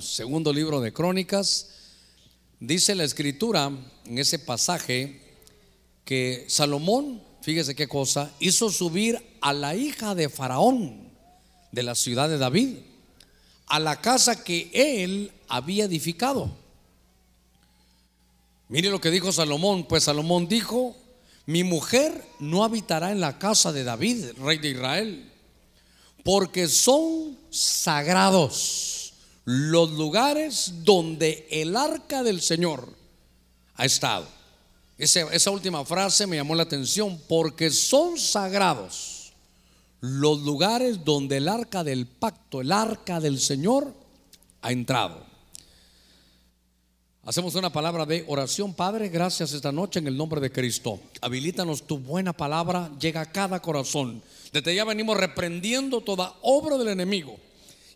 Segundo libro de Crónicas, dice la escritura en ese pasaje que Salomón, fíjese qué cosa, hizo subir a la hija de Faraón de la ciudad de David a la casa que él había edificado. Mire lo que dijo Salomón, pues Salomón dijo, mi mujer no habitará en la casa de David, rey de Israel, porque son sagrados los lugares donde el arca del Señor ha estado. Esa, última frase me llamó la atención porque son sagrados los lugares donde el arca del pacto, el arca del Señor ha entrado. Hacemos una palabra de oración, Padre, gracias esta noche en el nombre de Cristo. Habilítanos tu buena palabra, llega a cada corazón. Desde ya venimos reprendiendo toda obra del enemigo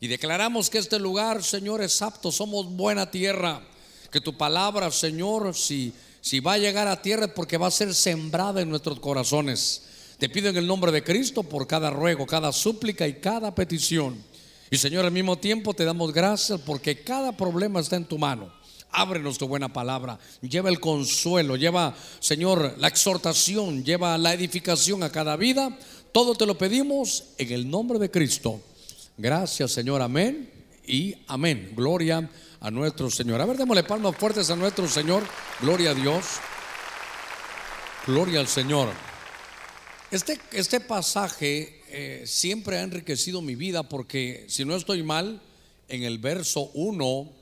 y declaramos que este lugar, Señor, es apto, somos buena tierra. Que tu palabra, Señor, si, si va a llegar a tierra es porque va a ser sembrada en nuestros corazones. Te pido en el nombre de Cristo por cada ruego, cada súplica y cada petición. Y Señor, al mismo tiempo te damos gracias porque cada problema está en tu mano. Ábrenos tu buena palabra. Lleva el consuelo, lleva, Señor, la exhortación, lleva la edificación a cada vida. Todo te lo pedimos en el nombre de Cristo. Gracias, Señor. Amén y amén. Gloria a nuestro Señor. A ver, démosle palmas fuertes a nuestro Señor. Gloria a Dios. Gloria al Señor. Este, este pasaje eh, siempre ha enriquecido mi vida porque, si no estoy mal, en el verso 1,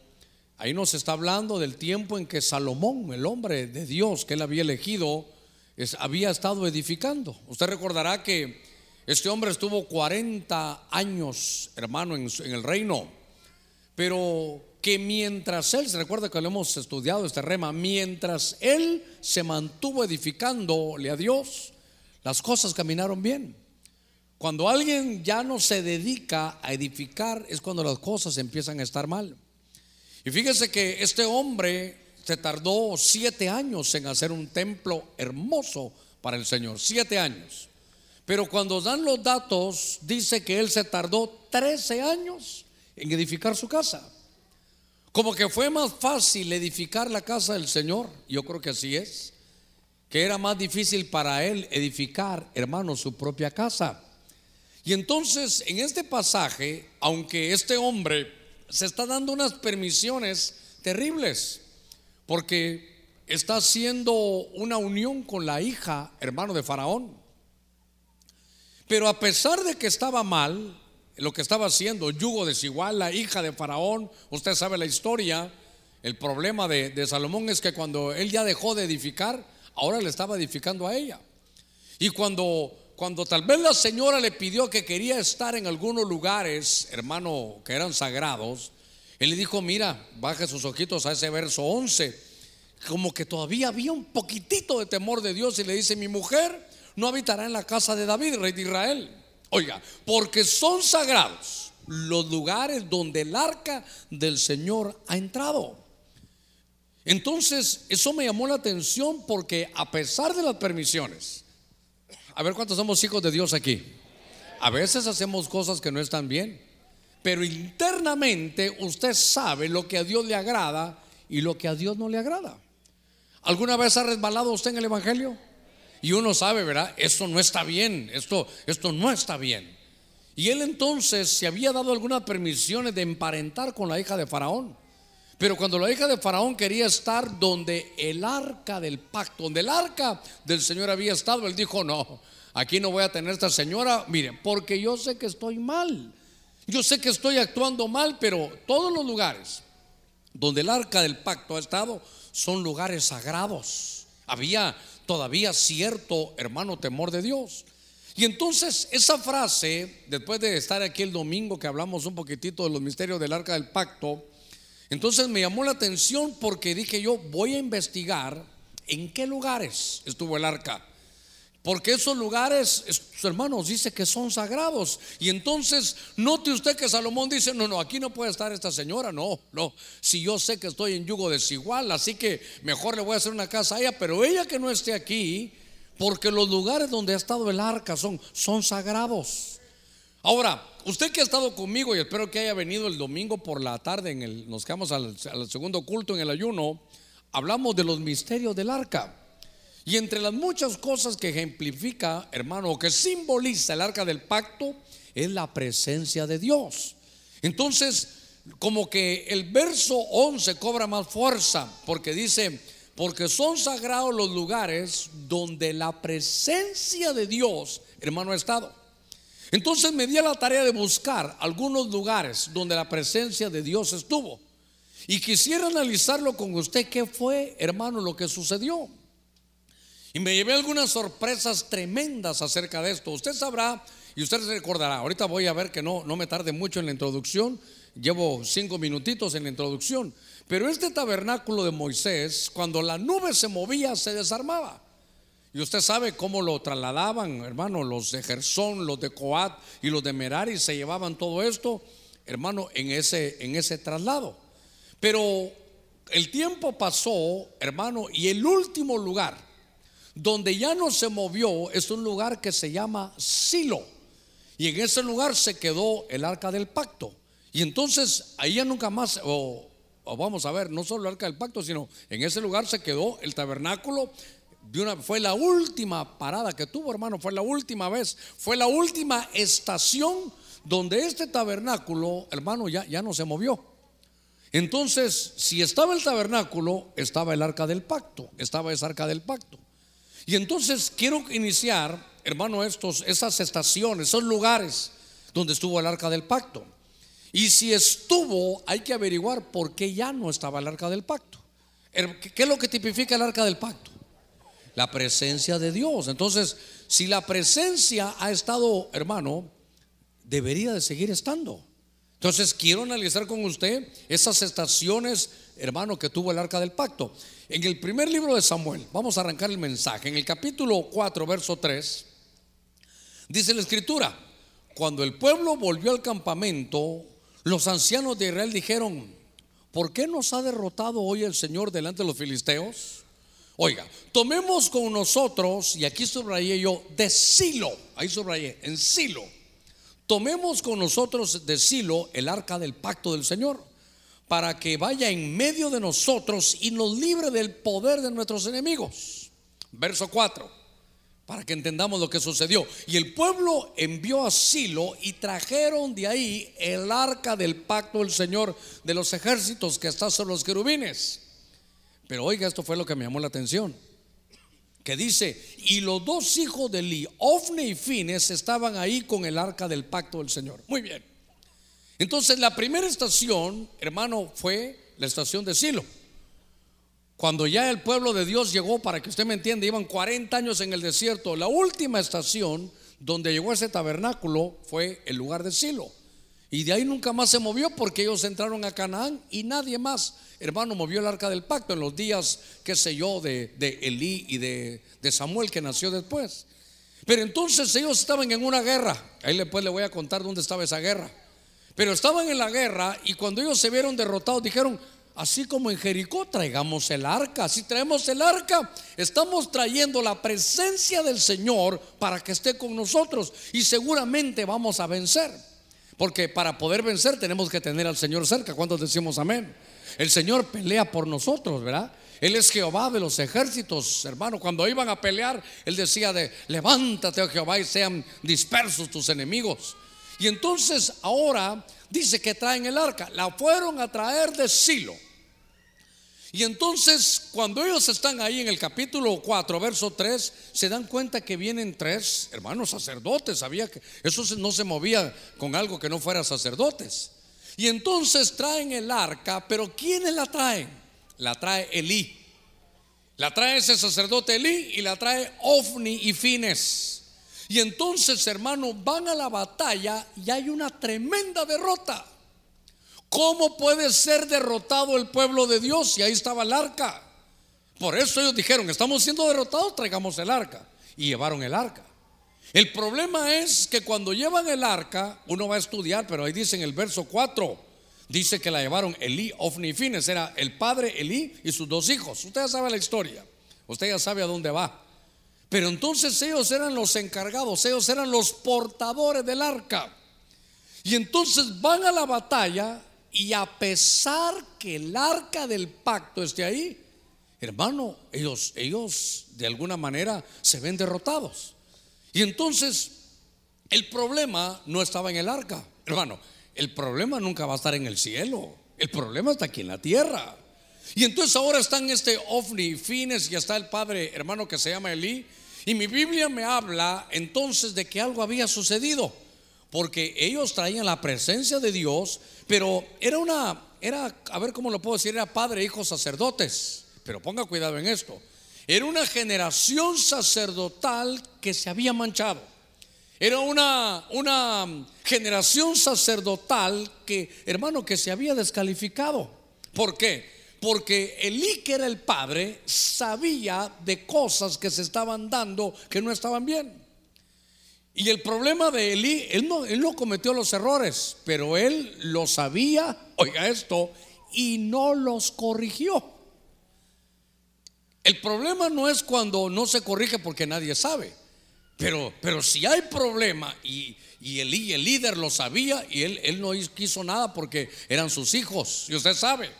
ahí nos está hablando del tiempo en que Salomón, el hombre de Dios que él había elegido, había estado edificando. Usted recordará que este hombre estuvo 40 años, hermano, en, el reino, pero que mientras él, se recuerda que lo hemos estudiado este rema, mientras él se mantuvo edificándole a Dios, las cosas caminaron bien. Cuando alguien ya no se dedica a edificar es cuando las cosas empiezan a estar mal. Y fíjese que este hombre se tardó siete años en hacer un templo hermoso para el Señor, siete años. Pero cuando dan los datos, dice que él se tardó 13 años en edificar su casa. Como que fue más fácil edificar la casa del Señor, yo creo que así es, que era más difícil para él edificar, hermano, su propia casa. Y entonces, en este pasaje, aunque este hombre se está dando unas permisiones terribles, porque está haciendo una unión con la hija, hermano de Faraón. Pero a pesar de que estaba mal, lo que estaba haciendo, yugo desigual, la hija de Faraón, usted sabe la historia, el problema de, Salomón es que cuando él ya dejó de edificar, ahora le estaba edificando a ella. Y cuando, cuando tal vez la señora le pidió que quería estar en algunos lugares, hermano, que eran sagrados, él le dijo, mira, baje sus ojitos a ese verso 11, como que todavía había un poquitito de temor de Dios y le dice, mi mujer no habitará en la casa de David, rey de Israel. Oiga, porque son sagrados los lugares donde el arca del Señor ha entrado. Entonces, eso me llamó la atención porque a pesar de las permisiones, a ver cuántos somos hijos de Dios aquí. A veces hacemos cosas que no están bien, pero internamente usted sabe lo que a Dios le agrada y lo que a Dios no le agrada. ¿Alguna vez ha resbalado usted en el Evangelio? Y uno sabe, ¿verdad? Esto no está bien, esto, esto no está bien. Y él entonces se había dado algunas permisiones de emparentar con la hija de Faraón. Pero cuando la hija de Faraón quería estar donde el arca del pacto, donde el arca del Señor había estado, él dijo, no, aquí no voy a tener esta señora, miren, porque yo sé que estoy mal. Yo sé que estoy actuando mal, pero todos los lugares donde el arca del pacto ha estado son lugares sagrados. Había todavía cierto, hermano, temor de Dios. Y entonces esa frase, después de estar aquí el domingo que hablamos un poquitito de los misterios del arca del pacto, entonces me llamó la atención porque dije yo voy a investigar en qué lugares estuvo el arca. Porque esos lugares, hermanos, dice que son sagrados. Y entonces, note usted que Salomón dice, no, no, aquí no puede estar esta señora. No, no. Si yo sé que estoy en yugo desigual, así que mejor le voy a hacer una casa a ella, pero ella que no esté aquí, porque los lugares donde ha estado el arca son, son sagrados. Ahora, usted que ha estado conmigo y espero que haya venido el domingo por la tarde, en el, nos quedamos al segundo culto en el ayuno, hablamos de los misterios del arca. Y entre las muchas cosas que ejemplifica, hermano, que simboliza el arca del pacto, es la presencia de Dios. Entonces, como que el verso 11 cobra más fuerza, porque dice, porque son sagrados los lugares donde la presencia de Dios, hermano, ha estado. Entonces me di a la tarea de buscar algunos lugares donde la presencia de Dios estuvo. Y quisiera analizarlo con usted, qué fue, hermano, lo que sucedió. Y me llevé algunas sorpresas tremendas acerca de esto. Usted sabrá y usted se recordará. Ahorita voy a ver que no, no me tarde mucho en la introducción. Llevo cinco minutitos en la introducción. Pero este tabernáculo de Moisés, cuando la nube se movía, se desarmaba. Y usted sabe cómo lo trasladaban, hermano, los de Gersón, los de Coat y los de Merari se llevaban todo esto, hermano, en ese, en ese traslado. Pero el tiempo pasó, hermano, y el último lugar donde ya no se movió es un lugar que se llama Silo. Y en ese lugar se quedó el arca del pacto. Y entonces ahí ya nunca más, o, vamos a ver, no solo el arca del pacto, sino en ese lugar se quedó el tabernáculo. Fue la última parada que tuvo, hermano, fue la última vez, fue la última estación donde este tabernáculo, hermano, ya, ya no se movió. Entonces, si estaba el tabernáculo, estaba el arca del pacto, estaba esa arca del pacto. Y entonces quiero iniciar, hermano, estos, esas estaciones, esos lugares donde estuvo el arca del pacto. Y si estuvo, hay que averiguar por qué ya no estaba el arca del pacto. ¿Qué es lo que tipifica el arca del pacto? La presencia de Dios. Entonces, si la presencia ha estado, hermano, debería de seguir estando. Entonces, quiero analizar con usted esas estaciones, hermano, que tuvo el arca del pacto. En el primer libro de Samuel, vamos a arrancar el mensaje, en el capítulo 4, verso 3, dice la escritura, cuando el pueblo volvió al campamento, los ancianos de Israel dijeron, ¿por qué nos ha derrotado hoy el Señor delante de los filisteos? Oiga, tomemos con nosotros, y aquí subrayé yo, de Silo, ahí subrayé, en Silo, tomemos con nosotros de Silo el arca del pacto del Señor para que vaya en medio de nosotros y nos libre del poder de nuestros enemigos. Verso 4, para que entendamos lo que sucedió. Y el pueblo envió a Silo y trajeron de ahí el arca del pacto del Señor de los ejércitos que está sobre los querubines. Pero oiga, esto fue lo que me llamó la atención. Que dice, y los dos hijos de Eli, Ofne y Fines, estaban ahí con el arca del pacto del Señor. Muy bien. Entonces la primera estación, hermano, fue la estación de Silo. Cuando ya el pueblo de Dios llegó, para que usted me entienda, iban 40 años en el desierto. La última estación donde llegó ese tabernáculo fue el lugar de Silo. Y de ahí nunca más se movió porque ellos entraron a Canaán y nadie más, hermano, movió el arca del pacto en los días, qué sé yo, de, Elí y de, de Samuel que nació después. Pero entonces ellos estaban en una guerra. Ahí después le voy a contar dónde estaba esa guerra. Pero estaban en la guerra y cuando ellos se vieron derrotados dijeron, así como en Jericó, traigamos el arca. Si traemos el arca, estamos trayendo la presencia del Señor para que esté con nosotros y seguramente vamos a vencer. Porque para poder vencer tenemos que tener al Señor cerca. ¿Cuántos decimos amén? El Señor pelea por nosotros, ¿verdad? Él es Jehová de los ejércitos, hermano. Cuando iban a pelear, Él decía de, levántate, oh Jehová, y sean dispersos tus enemigos. Y entonces ahora dice que traen el arca. La fueron a traer de Silo. Y entonces cuando ellos están ahí en el capítulo 4, verso 3, se dan cuenta que vienen tres hermanos sacerdotes. Sabía que eso no se movía con algo que no fuera sacerdotes. Y entonces traen el arca, pero ¿quiénes la traen? La trae Elí. La trae ese sacerdote Elí y la trae Ofni y Fines. Y entonces, hermano, van a la batalla y hay una tremenda derrota. ¿Cómo puede ser derrotado el pueblo de Dios si ahí estaba el arca? Por eso ellos dijeron, estamos siendo derrotados, traigamos el arca. Y llevaron el arca. El problema es que cuando llevan el arca, uno va a estudiar, pero ahí dice en el verso 4, dice que la llevaron Elí, Ofni y Fines, era el padre Elí y sus dos hijos. Usted ya sabe la historia, usted ya sabe a dónde va. Pero entonces ellos eran los encargados, ellos eran los portadores del arca. Y entonces van a la batalla y a pesar que el arca del pacto esté ahí, hermano, ellos, ellos de alguna manera se ven derrotados. Y entonces el problema no estaba en el arca, hermano. El problema nunca va a estar en el cielo. El problema está aquí en la tierra. Y entonces ahora están este ovni fines y está el padre hermano que se llama Elí. Y mi Biblia me habla entonces de que algo había sucedido. Porque ellos traían la presencia de Dios, pero era una, era, a ver cómo lo puedo decir, era padre, hijo, sacerdotes. Pero ponga cuidado en esto. Era una generación sacerdotal que se había manchado. Era una, una generación sacerdotal que, hermano, que se había descalificado. ¿Por qué? Porque Elí, que era el padre, sabía de cosas que se estaban dando que no estaban bien. Y el problema de Elí, él no, él no cometió los errores, pero él lo sabía, oiga esto, y no los corrigió. El problema no es cuando no se corrige porque nadie sabe, pero, pero si hay problema y, y Elí, el líder lo sabía y él, él no quiso nada porque eran sus hijos, y usted sabe.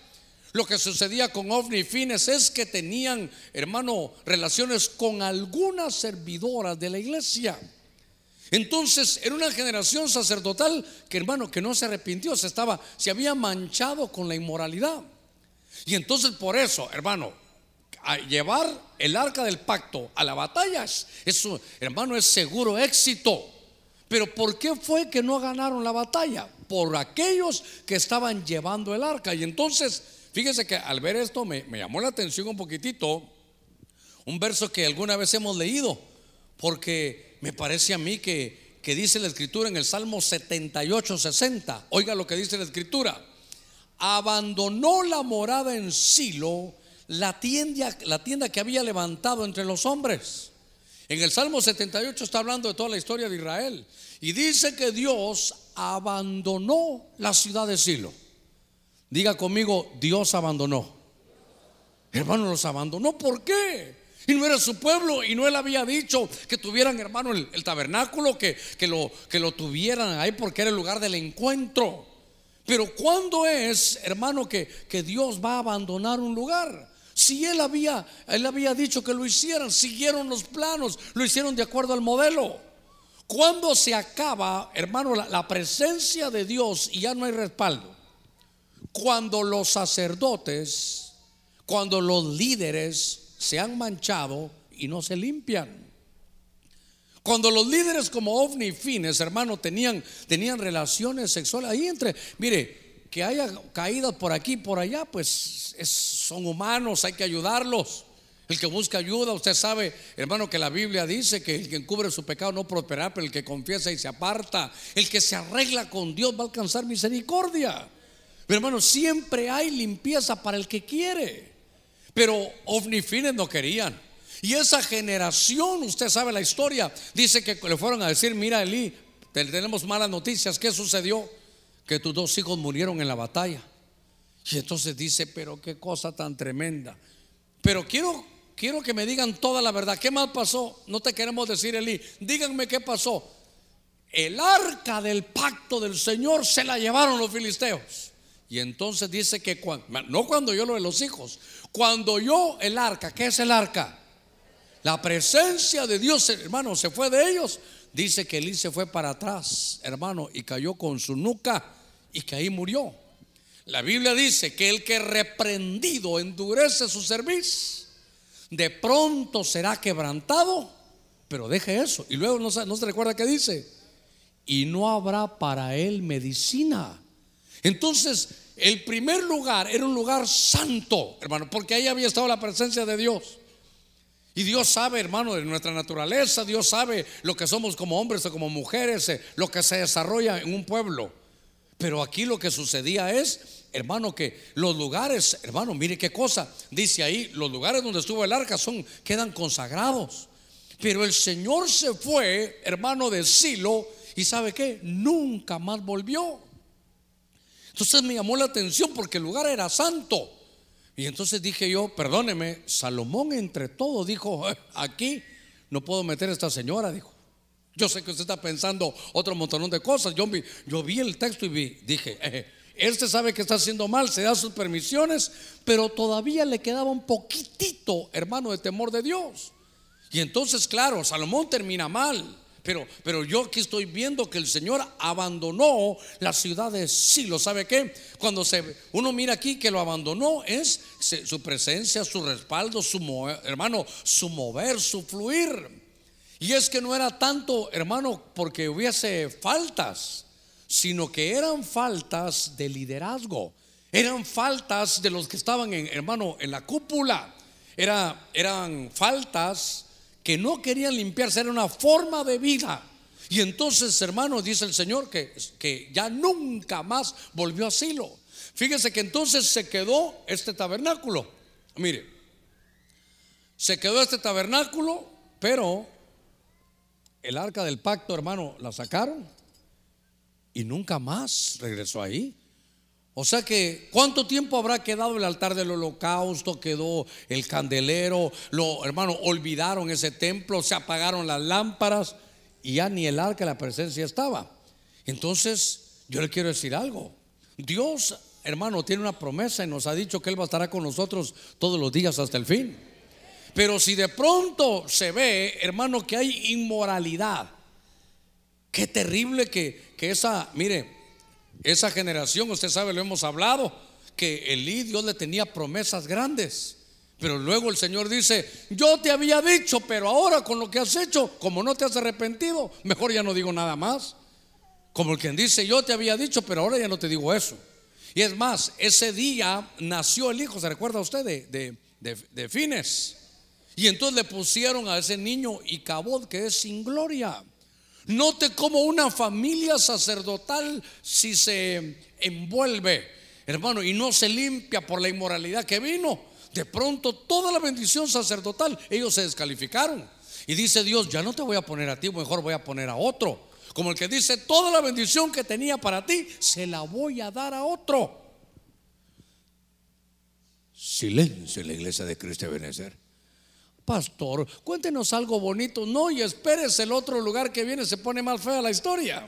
Lo que sucedía con Ovni y Fines es que tenían, hermano, relaciones con algunas servidoras de la iglesia. Entonces era una generación sacerdotal que hermano que no se arrepintió, se estaba se había manchado con la inmoralidad. Y entonces por eso, hermano, llevar el arca del pacto a la batalla, eso, hermano, es seguro éxito. Pero ¿por qué fue que no ganaron la batalla? Por aquellos que estaban llevando el arca. Y entonces, fíjese que al ver esto me, me llamó la atención un poquitito un verso que alguna vez hemos leído, porque me parece a mí que, que dice la escritura en el Salmo 78, 60. Oiga lo que dice la escritura. Abandonó la morada en Silo, la tienda, la tienda que había levantado entre los hombres. En el Salmo 78 está hablando de toda la historia de Israel. Y dice que Dios abandonó la ciudad de Silo. Diga conmigo, Dios abandonó. Hermano, los abandonó. ¿Por qué? Y no era su pueblo. Y no él había dicho que tuvieran, hermano, el, tabernáculo, que, que, lo, que lo tuvieran ahí porque era el lugar del encuentro. Pero ¿cuándo es, hermano, que, que Dios va a abandonar un lugar? Si él había, él había dicho que lo hicieran, siguieron los planos, lo hicieron de acuerdo al modelo. Cuando se acaba, hermano, la, la presencia de Dios y ya no hay respaldo. Cuando los sacerdotes, cuando los líderes se han manchado y no se limpian. Cuando los líderes como ovni y fines, hermano, tenían, tenían relaciones sexuales ahí entre, mire, que haya caídas por aquí, por allá, pues son humanos, hay que ayudarlos. El que busca ayuda, usted sabe, hermano, que la Biblia dice que el que encubre su pecado no prosperará, pero el que confiesa y se aparta, el que se arregla con Dios va a alcanzar misericordia. Pero hermano, siempre hay limpieza para el que quiere. Pero ovnifines no querían. Y esa generación, usted sabe la historia, dice que le fueron a decir, mira Eli, tenemos malas noticias, ¿qué sucedió? Que tus dos hijos murieron en la batalla. Y entonces dice, pero qué cosa tan tremenda. Pero quiero, quiero que me digan toda la verdad. ¿Qué más pasó? No te queremos decir, Eli. Díganme qué pasó. El arca del pacto del Señor se la llevaron los filisteos. Y entonces dice que cuando, no cuando yo lo de los hijos, cuando yo el arca, ¿qué es el arca? La presencia de Dios, hermano, se fue de ellos. Dice que Elí se fue para atrás, hermano, y cayó con su nuca y que ahí murió. La Biblia dice que el que reprendido endurece su servicio, de pronto será quebrantado, pero deje eso. Y luego no, no se recuerda que dice, y no habrá para él medicina. Entonces, el primer lugar era un lugar santo, hermano, porque ahí había estado la presencia de Dios. Y Dios sabe, hermano, de nuestra naturaleza, Dios sabe lo que somos como hombres o como mujeres, eh, lo que se desarrolla en un pueblo. Pero aquí lo que sucedía es, hermano, que los lugares, hermano, mire qué cosa, dice ahí, los lugares donde estuvo el arca son, quedan consagrados. Pero el Señor se fue, hermano, de Silo, y sabe qué, nunca más volvió. Entonces me llamó la atención porque el lugar era santo. Y entonces dije yo, perdóneme, Salomón entre todos dijo, aquí no puedo meter a esta señora, dijo. Yo sé que usted está pensando otro montón de cosas. Yo vi, yo el texto y vi, dije, eh, este sabe que está haciendo mal, se da sus permisiones, pero todavía le quedaba un poquitito, hermano, de temor de Dios. Y entonces, claro, Salomón termina mal. Pero, pero yo aquí estoy viendo que el Señor abandonó la ciudad de Silo. ¿Sabe qué? Cuando se, uno mira aquí que lo abandonó es su presencia, su respaldo, su hermano, su mover, su fluir. Y es que no era tanto, hermano, porque hubiese faltas, sino que eran faltas de liderazgo. Eran faltas de los que estaban, en, hermano, en la cúpula. Era, eran faltas que no querían limpiarse, era una forma de vida. Y entonces, hermanos, dice el Señor que, que ya nunca más volvió a Silo. Fíjese que entonces se quedó este tabernáculo. Mire, se quedó este tabernáculo, pero el arca del pacto, hermano, la sacaron y nunca más regresó ahí. O sea que, ¿cuánto tiempo habrá quedado el altar del holocausto? Quedó el candelero, lo, hermano, olvidaron ese templo, se apagaron las lámparas y ya ni el arca de la presencia estaba. Entonces, yo le quiero decir algo. Dios, hermano, tiene una promesa y nos ha dicho que Él estar con nosotros todos los días hasta el fin. Pero si de pronto se ve, hermano, que hay inmoralidad, qué terrible que, que esa, mire, esa generación, usted sabe, lo hemos hablado, que Elí Dios le tenía promesas grandes. Pero luego el Señor dice, yo te había dicho, pero ahora con lo que has hecho, como no te has arrepentido, mejor ya no digo nada más. Como el quien dice, yo te había dicho, pero ahora ya no te digo eso. Y es más, ese día nació el hijo, ¿se recuerda usted de, de, Fines? Y entonces le pusieron a ese niño Icabod, que es sin gloria. Note cómo una familia sacerdotal, si se envuelve, hermano, y no se limpia por la inmoralidad que vino, de pronto toda la bendición sacerdotal, ellos se descalificaron. Y dice Dios, ya no te voy a poner a ti, mejor voy a poner a otro. Como el que dice, toda la bendición que tenía para ti, se la voy a dar a otro. Silencio en la iglesia de Cristo de pastor, cuéntenos algo bonito. No, y espérese el otro lugar que viene, se pone más fea la historia.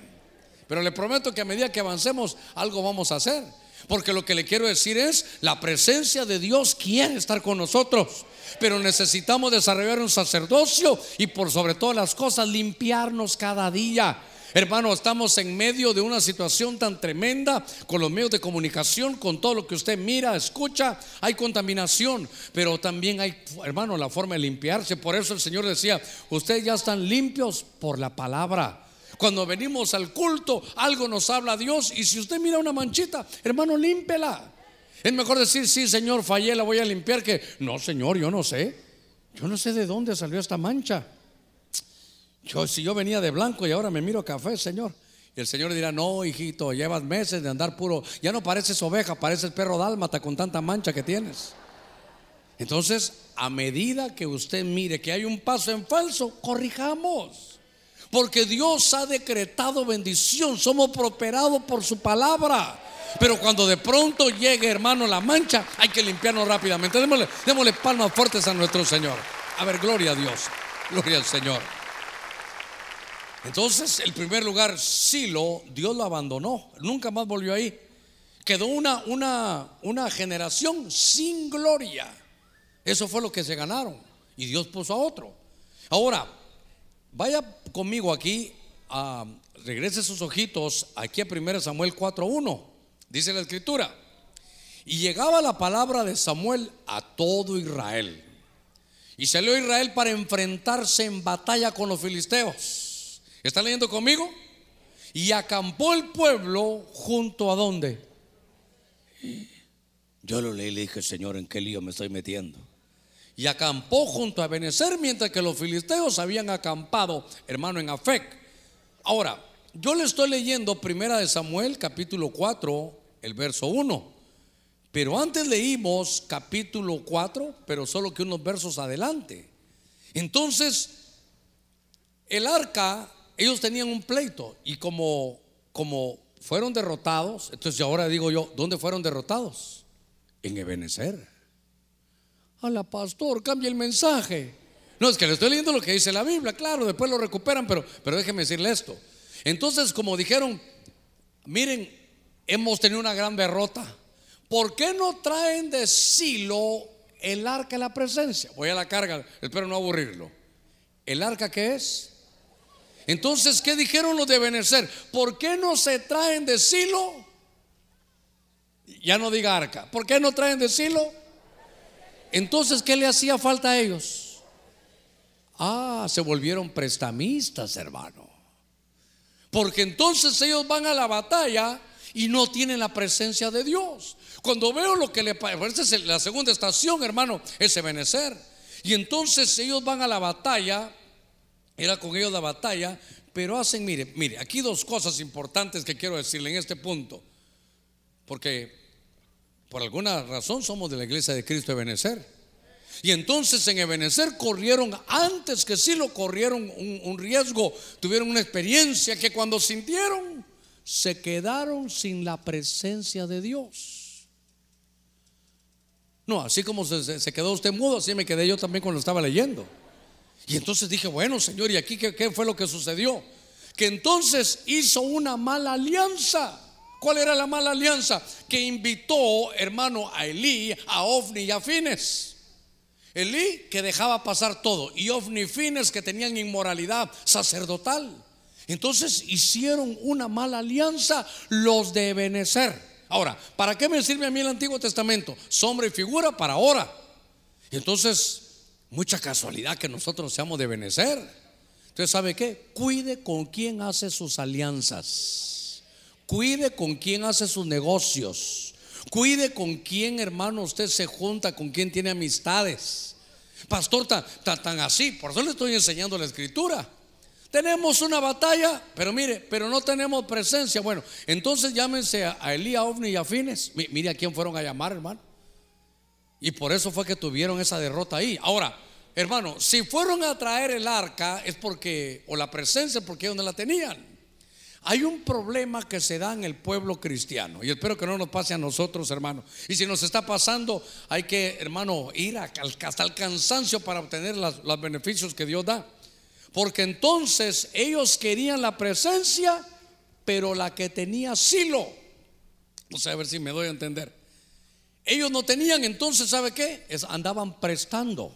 Pero le prometo que a medida que avancemos, algo vamos a hacer. Porque lo que le quiero decir es, la presencia de Dios quiere estar con nosotros. Pero necesitamos desarrollar un sacerdocio y por sobre todas las cosas limpiarnos cada día. Hermano, estamos en medio de una situación tan tremenda con los medios de comunicación, con todo lo que usted mira, escucha, hay contaminación, pero también hay, hermano, la forma de limpiarse. Por eso el Señor decía, ustedes ya están limpios por la palabra. Cuando venimos al culto, algo nos habla Dios y si usted mira una manchita, hermano, límpela. Es mejor decir, sí, Señor, fallé, la voy a limpiar, que no, Señor, yo no sé. Yo no sé de dónde salió esta mancha. Yo, si yo venía de blanco y ahora me miro café, Señor. Y el Señor dirá, no, hijito, llevas meses de andar puro. Ya no pareces oveja, pareces perro dálmata con tanta mancha que tienes. Entonces, a medida que usted mire que hay un paso en falso, corrijamos. Porque Dios ha decretado bendición, somos prosperados por su palabra. Pero cuando de pronto llegue, hermano, la mancha, hay que limpiarnos rápidamente. Démosle, démosle palmas fuertes a nuestro Señor. A ver, gloria a Dios, gloria al Señor. Entonces, el primer lugar, Silo, Dios lo abandonó, nunca más volvió ahí. Quedó una, una, una generación sin gloria. Eso fue lo que se ganaron. Y Dios puso a otro. Ahora, vaya conmigo aquí, regrese sus ojitos aquí a 1 Samuel 4.1. Dice la escritura. Y llegaba la palabra de Samuel a todo Israel. Y salió Israel para enfrentarse en batalla con los filisteos. ¿Está leyendo conmigo? Y acampó el pueblo junto a dónde. Yo lo leí y le dije, Señor, ¿en qué lío me estoy metiendo? Y acampó junto a Benecer mientras que los filisteos habían acampado, hermano, en Afec. Ahora, yo le estoy leyendo Primera de Samuel, capítulo 4, el verso 1. Pero antes leímos capítulo 4, pero solo que unos versos adelante. Entonces, el arca ellos tenían un pleito y como, como fueron derrotados, entonces ahora digo yo, ¿dónde fueron derrotados? En Ebenezer. la pastor, cambia el mensaje. No, es que le estoy leyendo lo que dice la Biblia, claro, después lo recuperan, pero, pero déjeme decirle esto. Entonces, como dijeron, miren, hemos tenido una gran derrota. ¿Por qué no traen de Silo el arca de la presencia? Voy a la carga, espero no aburrirlo. ¿El arca qué es? Entonces, ¿qué dijeron los de Benecer? ¿Por qué no se traen de Silo? Ya no diga arca. ¿Por qué no traen de Silo? Entonces, ¿qué le hacía falta a ellos? Ah, se volvieron prestamistas, hermano. Porque entonces ellos van a la batalla y no tienen la presencia de Dios. Cuando veo lo que le parece la segunda estación, hermano, es Ebenezer. Y entonces ellos van a la batalla, era con ellos la batalla, pero hacen, mire, mire, aquí dos cosas importantes que quiero decirle en este punto. Porque por alguna razón somos de la iglesia de Cristo Ebenezer. Y entonces en Ebenezer corrieron, antes que sí lo corrieron un, riesgo, tuvieron una experiencia que cuando sintieron, se quedaron sin la presencia de Dios. No, así como se, quedó usted mudo, así me quedé yo también cuando estaba leyendo. Y entonces dije, bueno, Señor, ¿y aquí qué, fue lo que sucedió? Que entonces hizo una mala alianza. ¿Cuál era la mala alianza? Que invitó, hermano, a Elí, a Ofni y a Fines. Elí que dejaba pasar todo y Ofni y Fines que tenían inmoralidad sacerdotal. Entonces hicieron una mala alianza los de Benecer. Ahora, ¿para qué me sirve a mí el Antiguo Testamento? Sombra y figura para ahora. Entonces, mucha casualidad que nosotros seamos de Benecer. Entonces, ¿sabe qué? Cuide con quién hace sus alianzas. Cuide con quién hace sus negocios. Cuide con quién, hermano, usted se junta, con quién tiene amistades. Pastor, tan, tan, así, por eso le estoy enseñando la escritura. Tenemos una batalla, pero mire, pero no tenemos presencia. Bueno, entonces llámense a Elías, Ovni y a Fines. Mire a quién fueron a llamar, hermano. Y por eso fue que tuvieron esa derrota ahí. Ahora, hermano, si fueron a traer el arca es porque, o la presencia, porque ellos no la tenían. Hay un problema que se da en el pueblo cristiano y espero que no nos pase a nosotros, hermano. Y si nos está pasando, hay que, hermano, ir hasta el cansancio para obtener los beneficios que Dios da. Porque entonces ellos querían la presencia, pero la que tenía silo. No sé, a ver si me doy a entender. Ellos no tenían, entonces, ¿sabe qué? andaban prestando.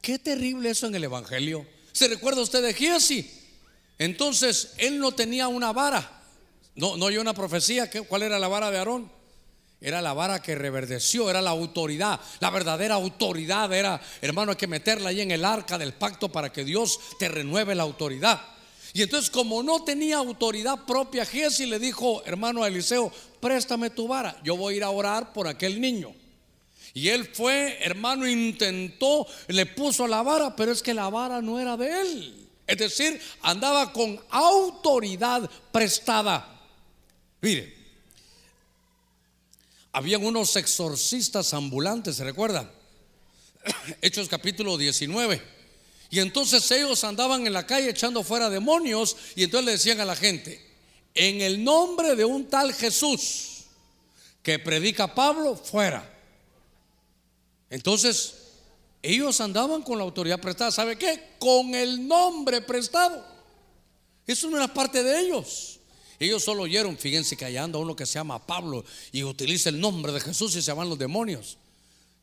Qué terrible eso en el Evangelio. ¿Se recuerda usted de Giesi? Entonces, él no tenía una vara. No, no hay una profecía. ¿Cuál era la vara de Aarón? Era la vara que reverdeció, era la autoridad. La verdadera autoridad era, hermano, hay que meterla ahí en el arca del pacto para que Dios te renueve la autoridad. Y entonces, como no tenía autoridad propia, Giesi le dijo, hermano Eliseo, préstame tu vara, yo voy a ir a orar por aquel niño. Y él fue, hermano, intentó, le puso la vara, pero es que la vara no era de él. Es decir, andaba con autoridad prestada. Mire, habían unos exorcistas ambulantes, ¿se recuerdan? Hechos capítulo 19. Y entonces ellos andaban en la calle echando fuera demonios y entonces le decían a la gente, en el nombre de un tal Jesús que predica Pablo, fuera. Entonces ellos andaban con la autoridad prestada. ¿Sabe qué? Con el nombre prestado. Eso no era parte de ellos. Ellos solo oyeron, fíjense que allá anda uno que se llama Pablo y utiliza el nombre de Jesús y se llaman los demonios.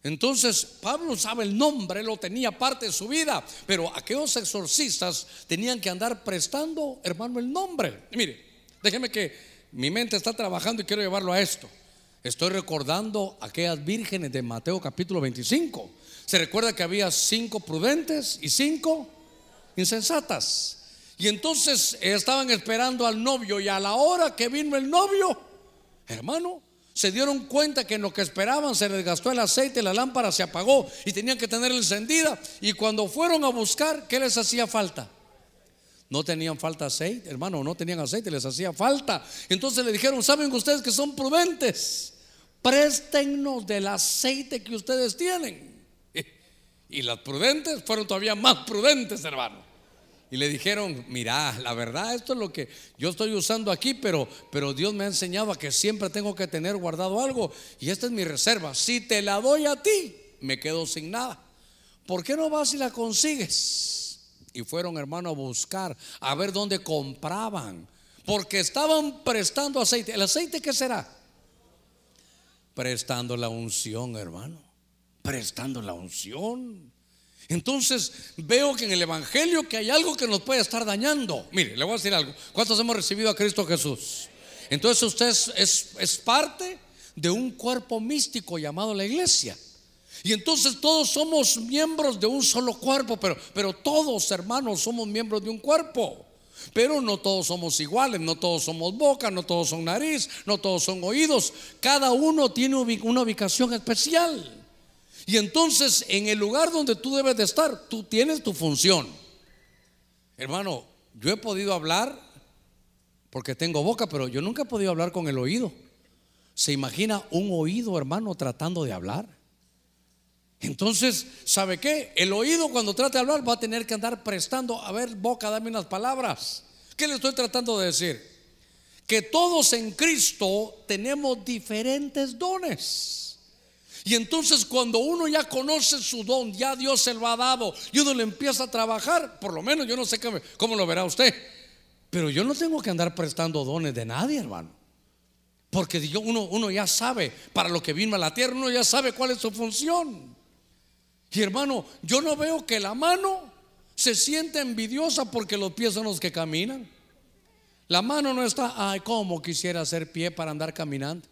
Entonces Pablo sabe el nombre, lo tenía parte de su vida, pero aquellos exorcistas tenían que andar prestando, hermano, el nombre. mire, déjeme que mi mente está trabajando y quiero llevarlo a esto. Estoy recordando aquellas vírgenes de Mateo capítulo 25 se recuerda que había cinco prudentes y cinco insensatas. Y entonces estaban esperando al novio y a la hora que vino el novio, hermano, se dieron cuenta que en lo que esperaban se les gastó el aceite, la lámpara se apagó y tenían que tenerla encendida. Y cuando fueron a buscar, ¿qué les hacía falta? No tenían falta aceite, hermano, no tenían aceite, les hacía falta. Entonces le dijeron, ¿saben ustedes que son prudentes? Préstennos del aceite que ustedes tienen. Y las prudentes fueron todavía más prudentes, hermano. Y le dijeron, mira, la verdad, esto es lo que yo estoy usando aquí, pero, pero Dios me ha enseñado a que siempre tengo que tener guardado algo. Y esta es mi reserva. Si te la doy a ti, me quedo sin nada. ¿por qué no vas y la consigues? Y fueron, hermano, a buscar, a ver dónde compraban, porque estaban prestando aceite. ¿El aceite qué será? Prestando la unción, hermano. Prestando la unción. Entonces veo que en el Evangelio que hay algo que nos puede estar dañando. Mire, le voy a decir algo. ¿Cuántos hemos recibido a Cristo Jesús? Entonces usted es, es, parte de un cuerpo místico llamado la iglesia. Y entonces todos somos miembros de un solo cuerpo, pero, pero todos hermanos somos miembros de un cuerpo. Pero no todos somos iguales, no todos somos boca, no todos son nariz, no todos son oídos. Cada uno tiene una ubicación especial. Y entonces en el lugar donde tú debes de estar, tú tienes tu función. Hermano, yo he podido hablar porque tengo boca, pero yo nunca he podido hablar con el oído. ¿Se imagina un oído, hermano, tratando de hablar? Entonces, ¿sabe qué? El oído cuando trate de hablar va a tener que andar prestando, a ver, boca, dame unas palabras. ¿Qué le estoy tratando de decir? Que todos en Cristo tenemos diferentes dones. Y entonces cuando uno ya conoce su don, ya Dios se lo ha dado y uno le empieza a trabajar, por lo menos yo no sé cómo lo verá usted, pero yo no tengo que andar prestando dones de nadie, hermano. Porque uno, uno ya sabe para lo que vino a la tierra, uno ya sabe cuál es su función. Y hermano, yo no veo que la mano se siente envidiosa porque los pies son los que caminan. La mano no está, ay, ¿cómo quisiera hacer pie para andar caminando?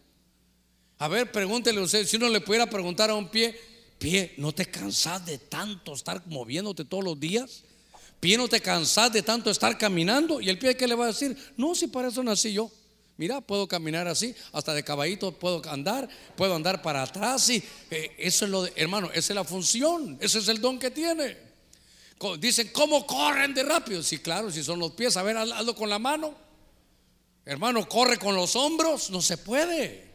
A ver, pregúntele usted, si uno le pudiera preguntar a un pie, pie, ¿no te cansas de tanto estar moviéndote todos los días? Pie, ¿no te cansas de tanto estar caminando? Y el pie, ¿qué le va a decir? No, si para eso nací yo. Mira, puedo caminar así, hasta de caballito puedo andar, puedo andar para atrás. Y eh, eso es lo de, hermano, esa es la función, ese es el don que tiene. Dicen, ¿cómo corren de rápido? Sí, claro, si son los pies, a ver, hazlo con la mano. Hermano, corre con los hombros, no se puede.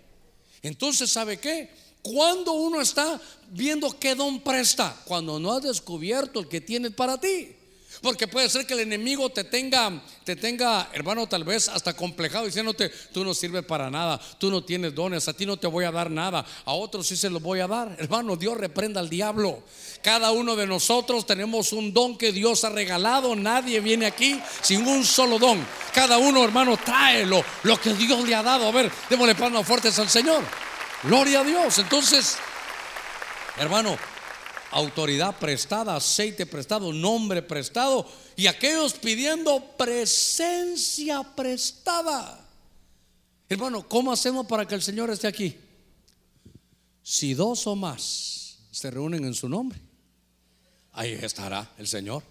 Entonces, ¿sabe qué? Cuando uno está viendo qué don presta, cuando no has descubierto el que tiene para ti. Porque puede ser que el enemigo te tenga, te tenga, hermano, tal vez hasta complejado diciéndote, tú no sirves para nada, tú no tienes dones, a ti no te voy a dar nada, a otros sí se los voy a dar. Hermano, Dios reprenda al diablo. Cada uno de nosotros tenemos un don que Dios ha regalado. Nadie viene aquí sin un solo don. Cada uno, hermano, trae lo, lo que Dios le ha dado. A ver, démosle palmas fuertes al Señor. Gloria a Dios. Entonces, hermano, autoridad prestada, aceite prestado, nombre prestado y aquellos pidiendo presencia prestada. Hermano, ¿cómo hacemos para que el Señor esté aquí? Si dos o más se reúnen en su nombre, ahí estará el Señor.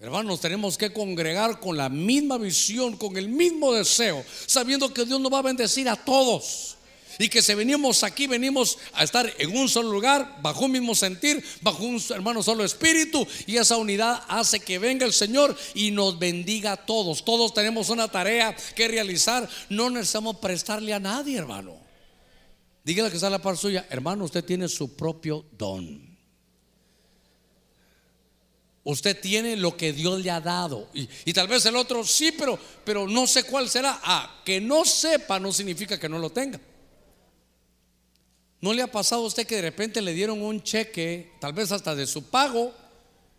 Hermanos, tenemos que congregar con la misma visión, con el mismo deseo, sabiendo que Dios nos va a bendecir a todos y que si venimos aquí, venimos a estar en un solo lugar, bajo un mismo sentir, bajo un hermano solo espíritu, y esa unidad hace que venga el Señor y nos bendiga a todos. Todos tenemos una tarea que realizar, no necesitamos prestarle a nadie, hermano. Dígale que está la par suya, hermano, usted tiene su propio don. Usted tiene lo que Dios le ha dado. Y, y, tal vez el otro sí, pero, pero no sé cuál será. Ah, que no sepa no significa que no lo tenga. ¿No le ha pasado a usted que de repente le dieron un cheque, tal vez hasta de su pago,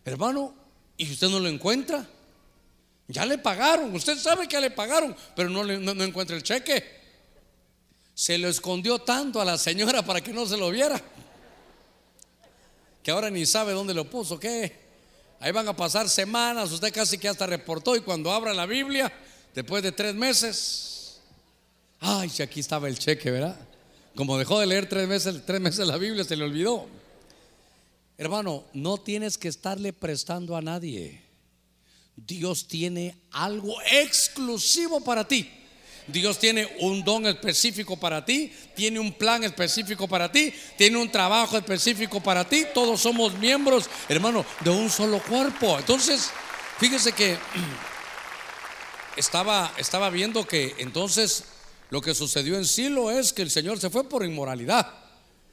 hermano, y usted no lo encuentra? Ya le pagaron, usted sabe que le pagaron, pero no, no, encuentra el cheque. Se lo escondió tanto a la señora para que no se lo viera, que ahora ni sabe dónde lo puso, ¿qué? Ahí van a pasar semanas, usted casi que hasta reportó y cuando abra la Biblia, después de tres meses, ay, si aquí estaba el cheque, ¿verdad? Como dejó de leer tres meses, tres meses la Biblia, se le olvidó. Hermano, no tienes que estarle prestando a nadie. Dios tiene algo exclusivo para ti. Dios tiene un don específico para ti, tiene un plan específico para ti, tiene un trabajo específico para ti. Todos somos miembros, hermano, de un solo cuerpo. Entonces, fíjese que estaba, estaba viendo que entonces lo que sucedió en Silo es que el Señor se fue por inmoralidad.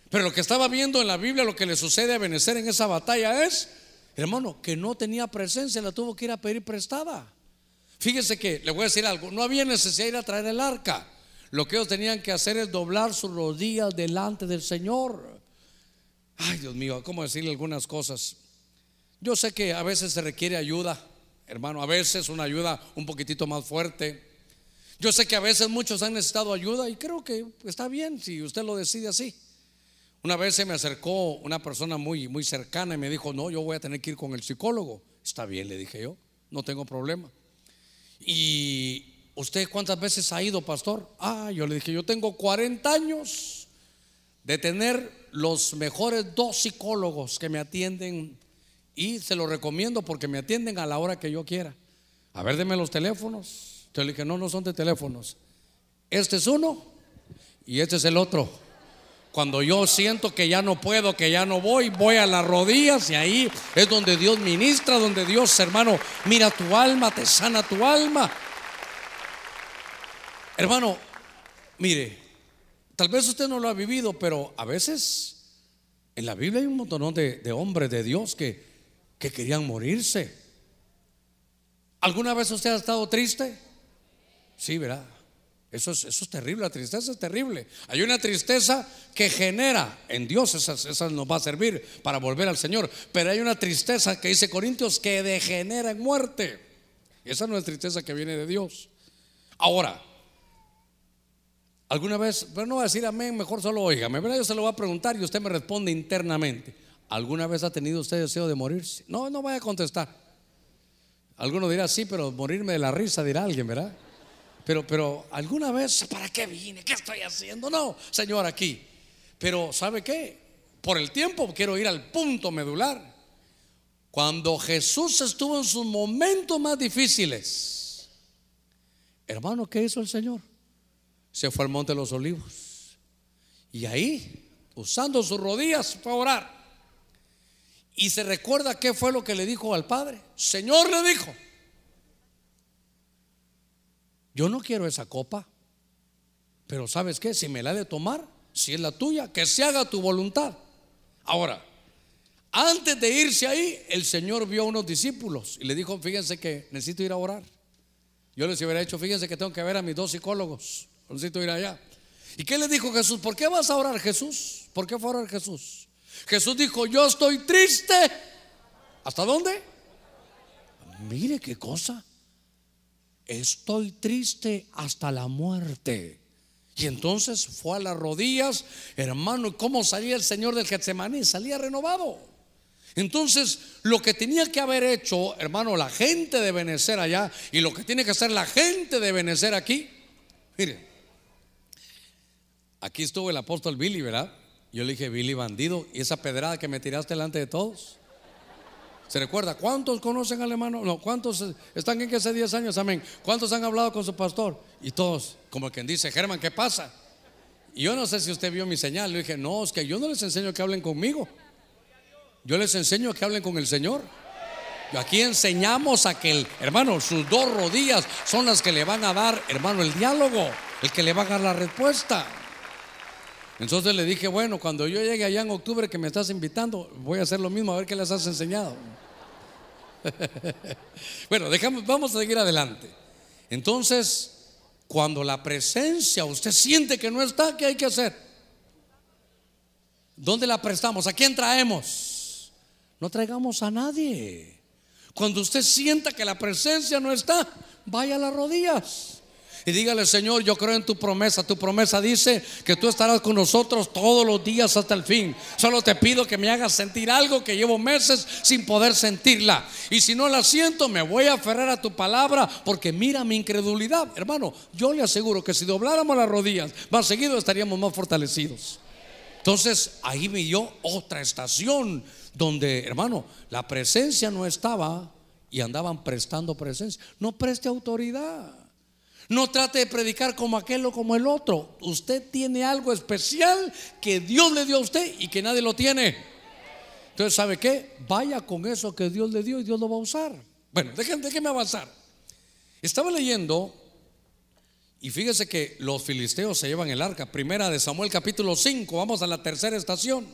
Pero lo que estaba viendo en la Biblia, lo que le sucede a Benecer en esa batalla es, hermano, que no tenía presencia, la tuvo que ir a pedir prestada. Fíjese que, le voy a decir algo, no había necesidad de ir a traer el arca. Lo que ellos tenían que hacer es doblar sus rodillas delante del Señor. ay Dios mío, ¿cómo decirle algunas cosas? Yo sé que a veces se requiere ayuda, hermano, a veces una ayuda un poquitito más fuerte. Yo sé que a veces muchos han necesitado ayuda y creo que está bien si usted lo decide así. Una vez se me acercó una persona muy, muy cercana y me dijo, no, yo voy a tener que ir con el psicólogo. Está bien, le dije yo, no tengo problema. ¿Y usted cuántas veces ha ido, pastor? Ah, yo le dije, yo tengo 40 años de tener los mejores dos psicólogos que me atienden y se lo recomiendo porque me atienden a la hora que yo quiera. A ver, deme los teléfonos. Yo le dije, no, no son de teléfonos. Este es uno y este es el otro. Cuando yo siento que ya no puedo, que ya no voy, voy a las rodillas y ahí es donde Dios ministra, donde Dios, hermano, mira tu alma, te sana tu alma. Hermano, mire, tal vez usted no lo ha vivido, pero a veces en la Biblia hay un montón de, hombres de Dios que, que querían morirse. ¿Alguna vez usted ha estado triste? Sí, ¿verdad? Eso es, eso es terrible, la tristeza es terrible. Hay una tristeza que genera en Dios, esa, nos va a servir para volver al Señor. Pero hay una tristeza que dice Corintios que degenera en muerte. Esa no es tristeza que viene de Dios. Ahora, alguna vez, pero no va a decir amén, mejor solo oígame. Yo se lo voy a preguntar y usted me responde internamente. ¿Alguna vez ha tenido usted deseo de morirse? No, no vaya a contestar. Alguno dirá sí, pero morirme de la risa, dirá alguien, ¿verdad? Pero, pero alguna vez, ¿para qué vine? ¿Qué estoy haciendo? No, Señor, aquí. Pero ¿sabe qué? Por el tiempo quiero ir al punto medular. Cuando Jesús estuvo en sus momentos más difíciles, hermano, ¿qué hizo el Señor? Se fue al monte de los olivos. Y ahí, usando sus rodillas, fue a orar. Y se recuerda qué fue lo que le dijo al Padre. Señor le dijo, yo no quiero esa copa, pero ¿sabes qué? Si me la he de tomar, si es la tuya, que se haga tu voluntad. Ahora, antes de irse ahí, el Señor vio a unos discípulos y le dijo, fíjense que necesito ir a orar. Yo les hubiera dicho, fíjense que tengo que ver a mis dos psicólogos, necesito ir allá. ¿Y qué le dijo Jesús? ¿Por qué vas a orar Jesús? ¿Por qué fue a orar Jesús? Jesús dijo, yo estoy triste. ¿Hasta dónde? Mire qué cosa estoy triste hasta la muerte. Y entonces fue a las rodillas, hermano, ¿cómo salía el Señor del Getsemaní? Salía renovado. Entonces, lo que tenía que haber hecho, hermano, la gente de Benecer allá y lo que tiene que hacer la gente de Benecer aquí, mire, aquí estuvo el apóstol Billy, ¿verdad? Yo le dije, Billy bandido, y esa pedrada que me tiraste delante de todos. ¿Se recuerda? ¿Cuántos conocen al hermano? No, ¿cuántos están en que hace 10 años? Amén. ¿Cuántos han hablado con su pastor? Y todos, como quien dice, Germán, ¿qué pasa? Y yo no sé si usted vio mi señal. Le dije, no, es que yo no les enseño que hablen conmigo. Yo les enseño que hablen con el Señor. Aquí enseñamos a que el hermano, sus dos rodillas son las que le van a dar, hermano, el diálogo, el que le va a dar la respuesta. Entonces le dije, bueno, cuando yo llegue allá en octubre que me estás invitando, voy a hacer lo mismo, a ver qué les has enseñado. bueno, dejamos, vamos a seguir adelante. Entonces, cuando la presencia usted siente que no está, ¿qué hay que hacer? ¿Dónde la prestamos? ¿A quién traemos? No traigamos a nadie. Cuando usted sienta que la presencia no está, vaya a las rodillas y dígale, Señor, yo creo en tu promesa. Tu promesa dice que tú estarás con nosotros todos los días hasta el fin. Solo te pido que me hagas sentir algo que llevo meses sin poder sentirla. Y si no la siento, me voy a aferrar a tu palabra porque mira mi incredulidad. Hermano, yo le aseguro que si dobláramos las rodillas más seguido estaríamos más fortalecidos. Entonces ahí me dio otra estación donde, hermano, la presencia no estaba y andaban prestando presencia. No preste autoridad. No trate de predicar como aquel o como el otro. Usted tiene algo especial que Dios le dio a usted y que nadie lo tiene. Entonces, ¿sabe qué? Vaya con eso que Dios le dio y Dios lo va a usar. Bueno, déjenme, déjenme avanzar. Estaba leyendo y fíjese que los filisteos se llevan el arca. Primera de Samuel capítulo 5. Vamos a la tercera estación.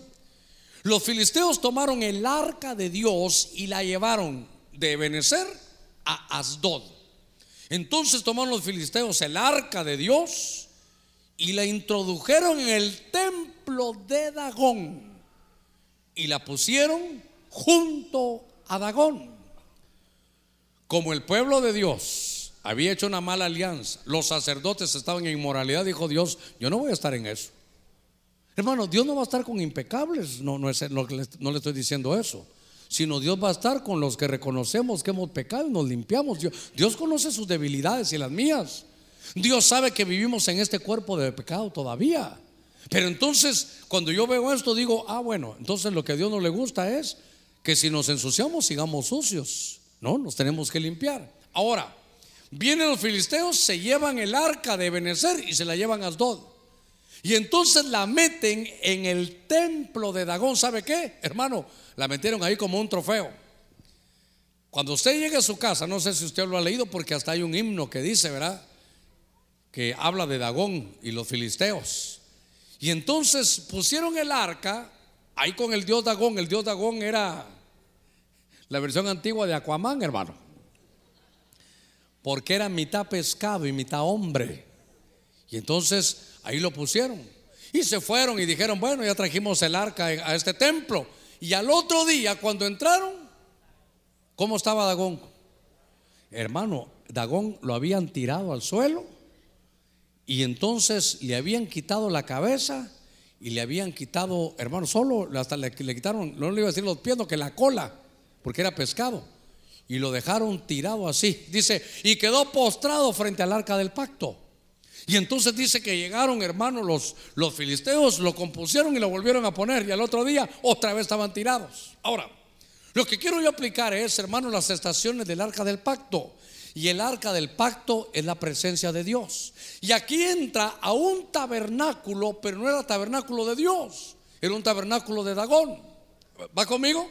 Los filisteos tomaron el arca de Dios y la llevaron de Benecer a Asdod. Entonces tomaron los filisteos el arca de Dios y la introdujeron en el templo de Dagón. y la pusieron junto a Dagón. Como el pueblo de Dios había hecho una mala alianza, los sacerdotes estaban en inmoralidad, dijo Dios, yo no voy a estar en eso. Hermano, Dios no va a estar con impecables, no, no, es, no, no le estoy diciendo eso, sino Dios va a estar con los que reconocemos que hemos pecado y nos limpiamos. Dios, Dios conoce sus debilidades y las mías. Dios sabe que vivimos en este cuerpo de pecado todavía. Pero entonces, cuando yo veo esto, digo, ah, bueno, entonces lo que a Dios no le gusta es que si nos ensuciamos, sigamos sucios. No, nos tenemos que limpiar. Ahora, vienen los filisteos, se llevan el arca de Benecer y se la llevan a Asdod. Y entonces la meten en el templo de Dagón. ¿Sabe qué? Hermano, la metieron ahí como un trofeo. Cuando usted llegue a su casa, no sé si usted lo ha leído porque hasta hay un himno que dice, ¿verdad? Que habla de Dagón y los filisteos. Y entonces pusieron el arca ahí con el dios Dagón. El dios Dagón era la versión antigua de Aquaman, hermano. Porque era mitad pescado y mitad hombre. Y entonces ahí lo pusieron. Y se fueron y dijeron, bueno, ya trajimos el arca a este templo. Y al otro día, cuando entraron, ¿cómo estaba Dagón? Hermano, Dagón lo habían tirado al suelo y entonces le habían quitado la cabeza y le habían quitado, hermano, solo hasta le, quitaron, no le iba a decir los pies, no, que la cola, porque era pescado. Y lo dejaron tirado así. Dice, y quedó postrado frente al arca del pacto. Y entonces dice que llegaron, hermanos, los, filisteos, lo compusieron y lo volvieron a poner. Y al otro día otra vez estaban tirados. Ahora, lo que quiero yo aplicar es, hermanos, las estaciones del arca del pacto. Y el arca del pacto es la presencia de Dios. Y aquí entra a un tabernáculo, pero no era tabernáculo de Dios, era un tabernáculo de Dagón. ¿Va conmigo?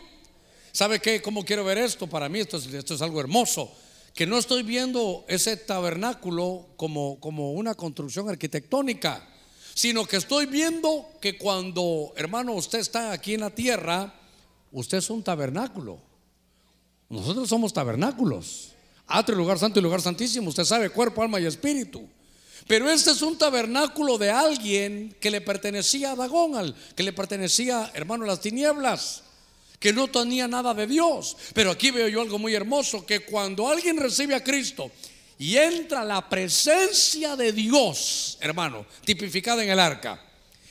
¿Sabe qué? ¿Cómo quiero ver esto? Para mí esto es, esto es algo hermoso. Que no estoy viendo ese tabernáculo como, como una construcción arquitectónica, sino que estoy viendo que cuando, hermano, usted está aquí en la tierra, usted es un tabernáculo. Nosotros somos tabernáculos. Atrio, lugar santo y lugar santísimo. Usted sabe, cuerpo, alma y espíritu. Pero este es un tabernáculo de alguien que le pertenecía a Dagón, que le pertenecía, hermano, a las tinieblas, que no tenía nada de Dios. Pero aquí veo yo algo muy hermoso, que cuando alguien recibe a Cristo y entra la presencia de Dios, hermano, tipificada en el arca,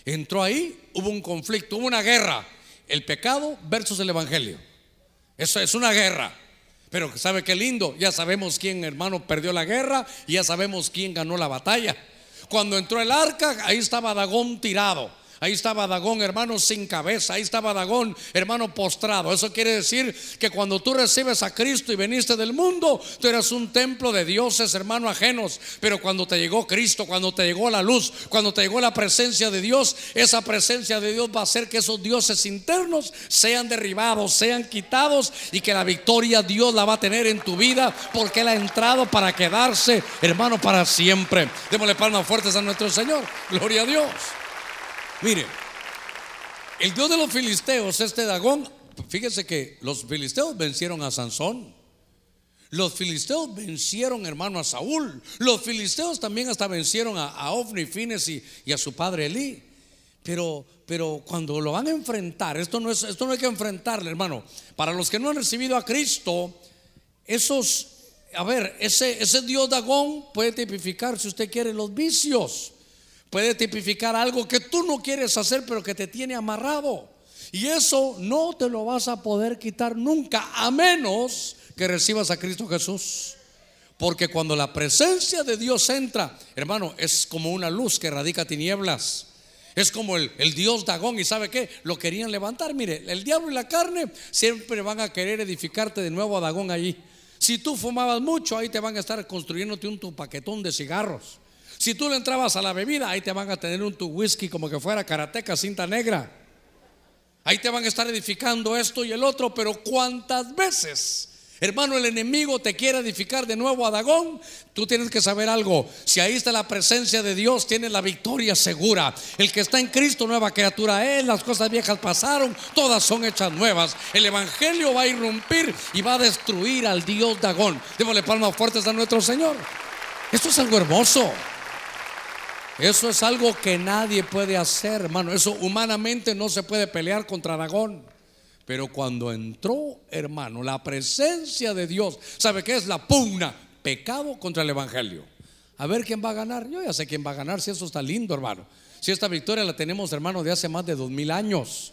entró ahí, hubo un conflicto, hubo una guerra, el pecado versus el evangelio. Eso es una guerra. Pero sabe qué lindo, ya sabemos quién hermano perdió la guerra y ya sabemos quién ganó la batalla. Cuando entró el arca, ahí estaba Dagón tirado. Ahí estaba Dagón, hermano, sin cabeza. Ahí estaba Dagón, hermano, postrado. Eso quiere decir que cuando tú recibes a Cristo y veniste del mundo, tú eras un templo de dioses, hermano, ajenos. Pero cuando te llegó Cristo, cuando te llegó la luz, cuando te llegó la presencia de Dios, esa presencia de Dios va a hacer que esos dioses internos sean derribados, sean quitados y que la victoria Dios la va a tener en tu vida porque Él ha entrado para quedarse, hermano, para siempre. Démosle palmas fuertes a nuestro Señor. Gloria a Dios. Mire, el Dios de los filisteos, este Dagón, fíjese que los filisteos vencieron a Sansón. Los filisteos vencieron, hermano, a Saúl. Los filisteos también hasta vencieron a, Ofni, Fines y, a su padre Elí. Pero, pero cuando lo van a enfrentar, esto no, es, esto no hay que enfrentarle, hermano. Para los que no han recibido a Cristo, esos, a ver, ese, ese Dios Dagón puede tipificar, si usted quiere, los vicios puede tipificar algo que tú no quieres hacer, pero que te tiene amarrado. Y eso no te lo vas a poder quitar nunca, a menos que recibas a Cristo Jesús. Porque cuando la presencia de Dios entra, hermano, es como una luz que radica tinieblas. Es como el, el, Dios Dagón y sabe qué, lo querían levantar. Mire, el diablo y la carne siempre van a querer edificarte de nuevo a Dagón allí. Si tú fumabas mucho, ahí te van a estar construyéndote un tu paquetón de cigarros. Si tú le entrabas a la bebida, ahí te van a tener un tu whisky como que fuera karateca, cinta negra. Ahí te van a estar edificando esto y el otro, pero ¿cuántas veces? Hermano, el enemigo te quiere edificar de nuevo a Dagón. Tú tienes que saber algo. Si ahí está la presencia de Dios, tienes la victoria segura. El que está en Cristo, nueva criatura es. Las cosas viejas pasaron, todas son hechas nuevas. El evangelio va a irrumpir y va a destruir al Dios Dagón. Démosle palmas fuertes a nuestro Señor. Esto es algo hermoso. Eso es algo que nadie puede hacer, hermano. Eso humanamente no se puede pelear contra Dagón. Pero cuando entró, hermano, la presencia de Dios, ¿sabe qué es la pugna? Pecado contra el Evangelio. A ver quién va a ganar. Yo ya sé quién va a ganar, si eso está lindo, hermano. Si esta victoria la tenemos, hermano, de hace más de dos mil años.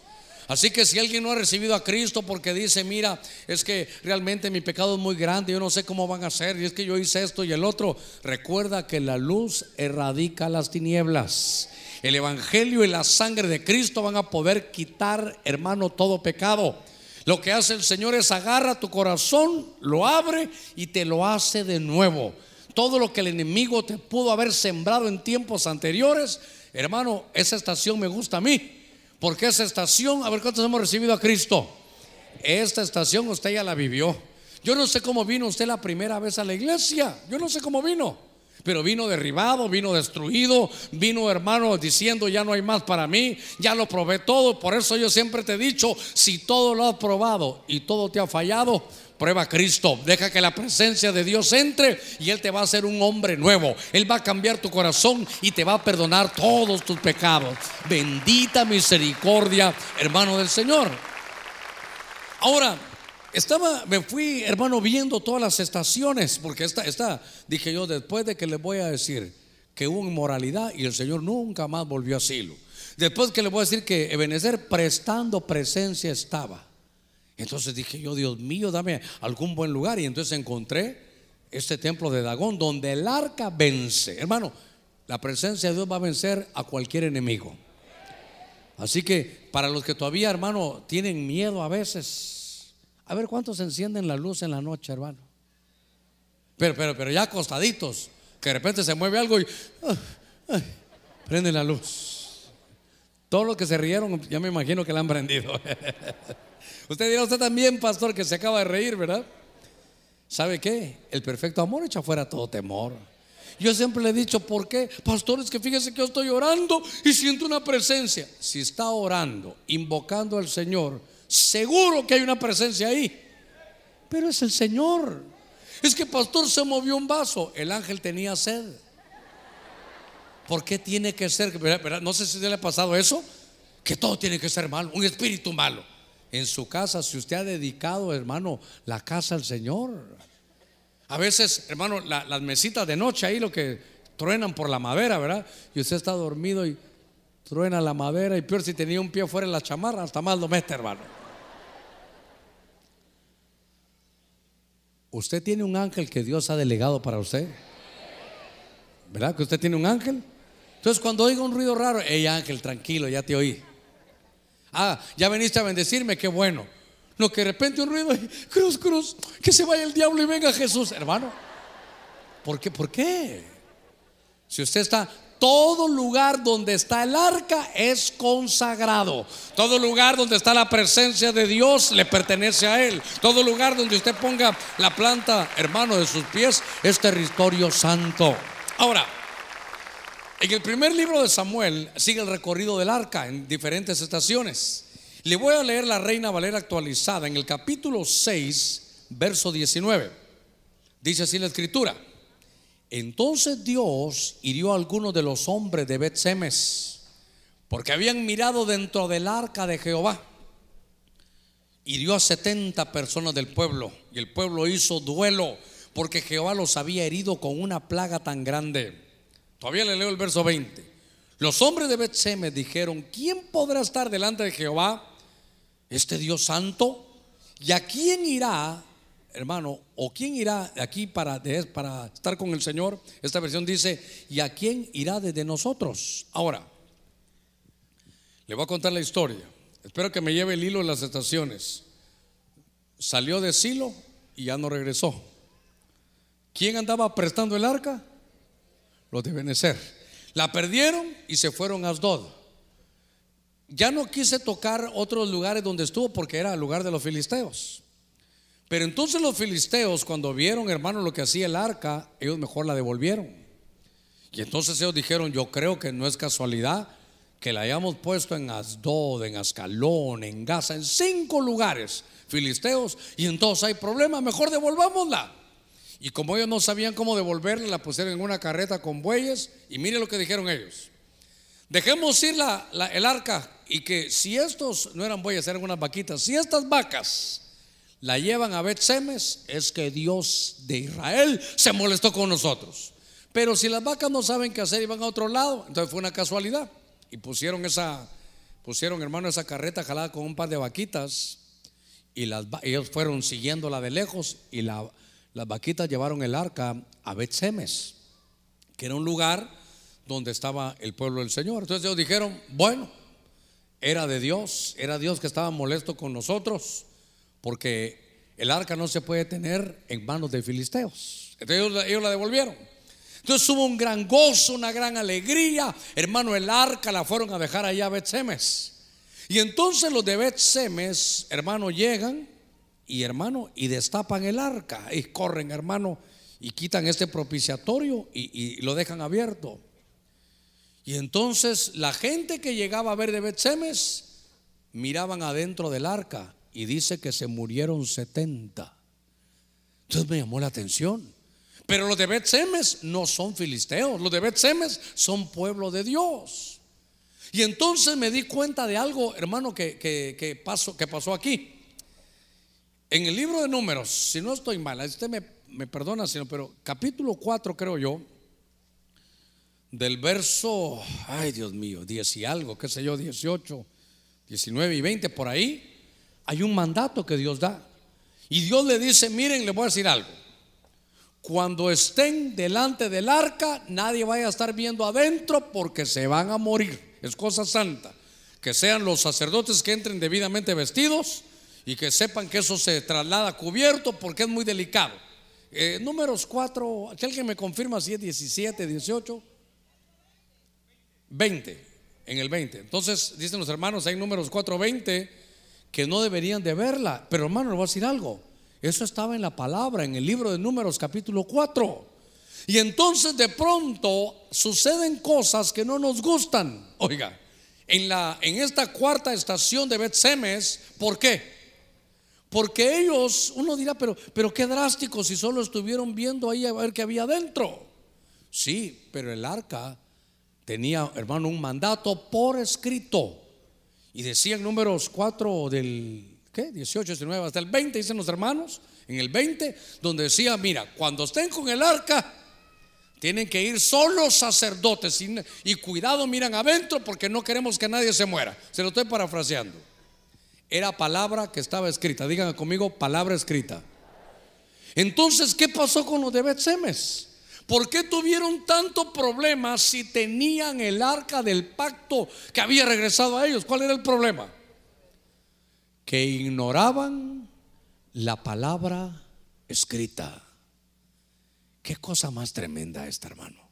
Así que si alguien no ha recibido a Cristo porque dice, mira, es que realmente mi pecado es muy grande, yo no sé cómo van a hacer, y es que yo hice esto y el otro, recuerda que la luz erradica las tinieblas. El Evangelio y la sangre de Cristo van a poder quitar, hermano, todo pecado. Lo que hace el Señor es agarra tu corazón, lo abre y te lo hace de nuevo. Todo lo que el enemigo te pudo haber sembrado en tiempos anteriores, hermano, esa estación me gusta a mí. Porque esa estación, a ver cuántos hemos recibido a Cristo. Esta estación usted ya la vivió. Yo no sé cómo vino usted la primera vez a la iglesia. Yo no sé cómo vino. Pero vino derribado, vino destruido, vino hermano diciendo ya no hay más para mí, ya lo probé todo. Por eso yo siempre te he dicho, si todo lo has probado y todo te ha fallado, Prueba a Cristo, deja que la presencia de Dios entre y Él te va a hacer un hombre nuevo. Él va a cambiar tu corazón y te va a perdonar todos tus pecados. Bendita misericordia, hermano del Señor. Ahora, estaba, me fui, hermano, viendo todas las estaciones, porque esta, esta, dije yo, después de que les voy a decir que hubo inmoralidad y el Señor nunca más volvió a asilo. Después que le voy a decir que Ebenezer prestando presencia estaba. Entonces dije yo, Dios mío, dame algún buen lugar. Y entonces encontré este templo de Dagón donde el arca vence. Hermano, la presencia de Dios va a vencer a cualquier enemigo. Así que para los que todavía, hermano, tienen miedo a veces, a ver cuántos encienden la luz en la noche, hermano. Pero, pero, pero ya acostaditos, que de repente se mueve algo y prende la luz. Todos los que se rieron, ya me imagino que la han prendido. Usted dirá, usted también, pastor, que se acaba de reír, ¿verdad? ¿Sabe qué? El perfecto amor echa fuera todo temor. Yo siempre le he dicho, ¿por qué? Pastor, es que fíjese que yo estoy orando y siento una presencia. Si está orando, invocando al Señor, seguro que hay una presencia ahí. Pero es el Señor. Es que pastor se movió un vaso, el ángel tenía sed. ¿Por qué tiene que ser? No sé si le ha pasado eso, que todo tiene que ser malo, un espíritu malo en su casa, si usted ha dedicado, hermano, la casa al Señor. A veces, hermano, las mesitas de noche ahí lo que truenan por la madera, ¿verdad? Y usted está dormido y truena la madera y peor si tenía un pie fuera en la chamarra, hasta más lo mete, hermano. Usted tiene un ángel que Dios ha delegado para usted. ¿Verdad que usted tiene un ángel? Entonces cuando oiga un ruido raro, hey ángel, tranquilo, ya te oí. Ah, ya veniste a bendecirme, qué bueno. No, que de repente un ruido, cruz, cruz, que se vaya el diablo y venga Jesús, hermano. ¿Por qué? ¿Por qué? Si usted está, todo lugar donde está el arca es consagrado. Todo lugar donde está la presencia de Dios le pertenece a Él. Todo lugar donde usted ponga la planta, hermano, de sus pies es territorio santo. Ahora, en el primer libro de Samuel sigue el recorrido del arca en diferentes estaciones. Le voy a leer la Reina Valera actualizada en el capítulo 6, verso 19. Dice así la escritura. Entonces Dios hirió a algunos de los hombres de Bet-Semes porque habían mirado dentro del arca de Jehová. Hirió a 70 personas del pueblo y el pueblo hizo duelo porque Jehová los había herido con una plaga tan grande. Todavía le leo el verso 20. Los hombres de Bet-Semes dijeron, ¿quién podrá estar delante de Jehová? Este Dios santo. ¿Y a quién irá, hermano? ¿O quién irá aquí para, para estar con el Señor? Esta versión dice, ¿y a quién irá desde nosotros? Ahora, le voy a contar la historia. Espero que me lleve el hilo de las estaciones. Salió de Silo y ya no regresó. ¿Quién andaba prestando el arca? los de Benecer. La perdieron y se fueron a Asdod. Ya no quise tocar otros lugares donde estuvo porque era el lugar de los filisteos. Pero entonces los filisteos, cuando vieron, hermano, lo que hacía el arca, ellos mejor la devolvieron. Y entonces ellos dijeron, yo creo que no es casualidad que la hayamos puesto en Asdod, en Ascalón, en Gaza, en cinco lugares filisteos, y entonces hay problema, mejor devolvámosla. Y como ellos no sabían cómo devolverla, la pusieron en una carreta con bueyes. Y mire lo que dijeron ellos. Dejemos ir la, el arca y que si estos no eran bueyes, eran unas vaquitas, si estas vacas la llevan a Bet-Semes, es que Dios de Israel se molestó con nosotros. Pero si las vacas no saben qué hacer y van a otro lado, entonces fue una casualidad. Y pusieron esa, pusieron hermano esa carreta jalada con un par de vaquitas y las, ellos fueron siguiéndola de lejos y la, las vaquitas llevaron el arca a Bet-Semes, que era un lugar donde estaba el pueblo del Señor. Entonces ellos dijeron, bueno, era de Dios, era Dios que estaba molesto con nosotros, porque el arca no se puede tener en manos de filisteos. Entonces ellos, la devolvieron. Entonces hubo un gran gozo, una gran alegría. Hermano, el arca la fueron a dejar allá a Bet-Semes. Y entonces los de Bet-Semes, hermano, llegan y hermano, y destapan el arca y corren, hermano, y quitan este propiciatorio y, y lo dejan abierto. Y entonces la gente que llegaba a ver de Bet-Semes miraban adentro del arca y dice que se murieron 70. Entonces me llamó la atención. Pero los de Bet-Semes no son filisteos, los de Bet-Semes son pueblo de Dios. Y entonces me di cuenta de algo, hermano, que, pasó aquí. En el libro de números, si no estoy mal, usted me, me perdona, sino, pero capítulo 4 creo yo, del verso, ay Dios mío, 10 y algo, qué sé yo, 18, 19 y 20, por ahí, hay un mandato que Dios da. Y Dios le dice, miren, le voy a decir algo. Cuando estén delante del arca, nadie vaya a estar viendo adentro porque se van a morir es cosa santa. Que sean los sacerdotes que entren debidamente vestidos y que sepan que eso se traslada cubierto porque es muy delicado. Eh, números 4, alguien me confirma si es 17, 18, 20, en el 20. Entonces dicen los hermanos, hay números 4, 20 que no deberían de verla. Pero hermano, le voy a decir algo. Eso estaba en la palabra, en el libro de números capítulo 4. Y entonces de pronto suceden cosas que no nos gustan. Oiga, en, la, en esta cuarta estación de Bet-Semes, ¿por qué? Porque ellos, uno dirá, pero, pero qué drástico si solo estuvieron viendo ahí a ver qué había adentro. Sí, pero el arca tenía, hermano, un mandato por escrito. Y decía en números 4 del, ¿qué? 18, 19, hasta el 20, dicen los hermanos, en el 20, donde decía, mira, cuando estén con el arca, tienen que ir solo sacerdotes y, cuidado, miran adentro porque no queremos que nadie se muera. Se lo estoy parafraseando. Era palabra que estaba escrita. Digan conmigo, palabra escrita. Entonces, ¿qué pasó con los de Betsemes? ¿Por qué tuvieron tanto problema si tenían el arca del pacto que había regresado a ellos? ¿Cuál era el problema? Que ignoraban la palabra escrita. Qué cosa más tremenda esta, hermano.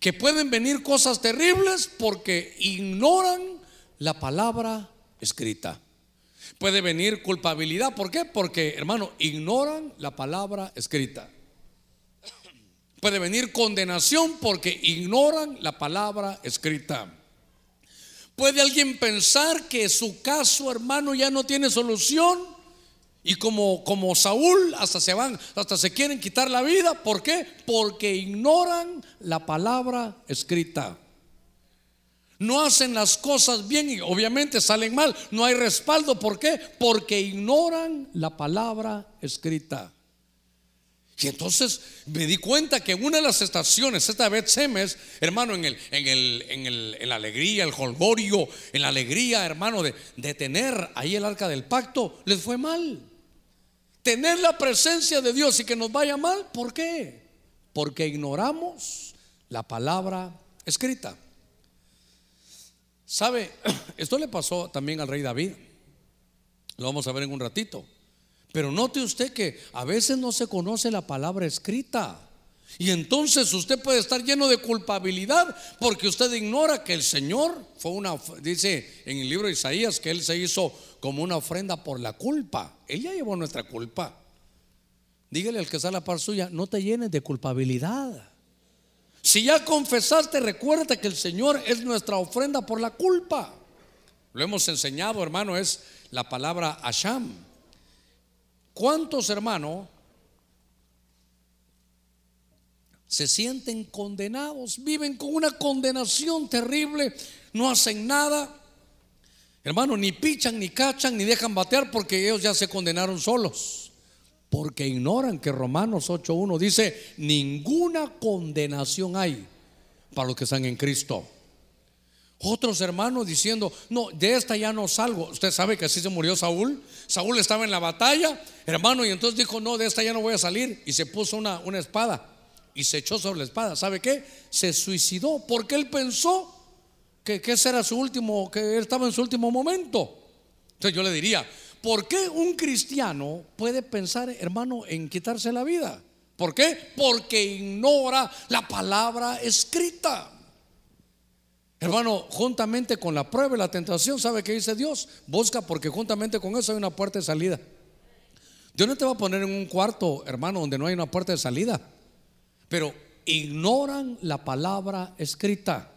Que pueden venir cosas terribles porque ignoran la palabra escrita. Puede venir culpabilidad, ¿por qué? Porque, hermano, ignoran la palabra escrita. Puede venir condenación porque ignoran la palabra escrita. Puede alguien pensar que su caso, hermano, ya no tiene solución y como, como Saúl, hasta se van, hasta se quieren quitar la vida. ¿Por qué? Porque ignoran la palabra escrita. No hacen las cosas bien y obviamente salen mal. No hay respaldo. ¿Por qué? Porque ignoran la palabra escrita. Y entonces me di cuenta que una de las estaciones, esta vez Semes, hermano, en, el, en, el, en, el, la alegría, el holgorio, en la alegría, hermano, de, de tener ahí el arca del pacto, les fue mal tener la presencia de Dios y que nos vaya mal, ¿por qué? Porque ignoramos la palabra escrita. ¿Sabe? Esto le pasó también al rey David. Lo vamos a ver en un ratito. Pero note usted que a veces no se conoce la palabra escrita. Y entonces usted puede estar lleno de culpabilidad porque usted ignora que el Señor fue una, dice en el libro de Isaías que Él se hizo como una ofrenda por la culpa. Él ya llevó nuestra culpa. Dígale al que está a la par suya, no te llenes de culpabilidad. Si ya confesaste, recuerda que el Señor es nuestra ofrenda por la culpa. Lo hemos enseñado, hermano, es la palabra Asham. ¿Cuántos, hermano, se sienten condenados, viven con una condenación terrible, no hacen nada, Hermano, ni pichan, ni cachan, ni dejan batear porque ellos ya se condenaron solos. Porque ignoran que Romanos 8.1 dice, ninguna condenación hay para los que están en Cristo. Otros hermanos diciendo, no, de esta ya no salgo. Usted sabe que así se murió Saúl. Saúl estaba en la batalla, hermano, y entonces dijo, no, de esta ya no voy a salir. Y se puso una, una espada y se echó sobre la espada. ¿Sabe qué? Se suicidó porque él pensó que, que ese era su último, que él estaba en su último momento. Entonces yo le diría, ¿por qué un cristiano puede pensar, hermano, en quitarse la vida? ¿Por qué? Porque ignora la palabra escrita. Hermano, juntamente con la prueba y la tentación, ¿sabe qué dice Dios? Busca porque juntamente con eso hay una puerta de salida. Dios no te va a poner en un cuarto, hermano, donde no hay una puerta de salida. Pero ignoran la palabra escrita.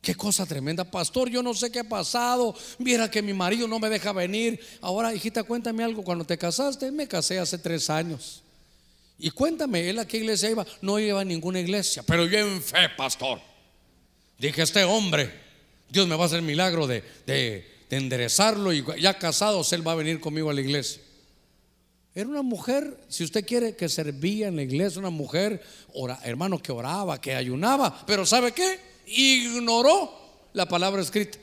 Qué cosa tremenda, pastor. Yo no sé qué ha pasado. Viera que mi marido no me deja venir. Ahora, hijita, cuéntame algo. Cuando te casaste, me casé hace tres años. Y cuéntame, él a qué iglesia iba. No iba a ninguna iglesia, pero yo en fe, pastor. Dije, este hombre, Dios me va a hacer milagro de, de, enderezarlo y ya casados, él va a venir conmigo a la iglesia. Era una mujer, si usted quiere, que servía en la iglesia, una mujer, hermano, que oraba, que ayunaba, pero ¿sabe qué? Ignoró la palabra escrita.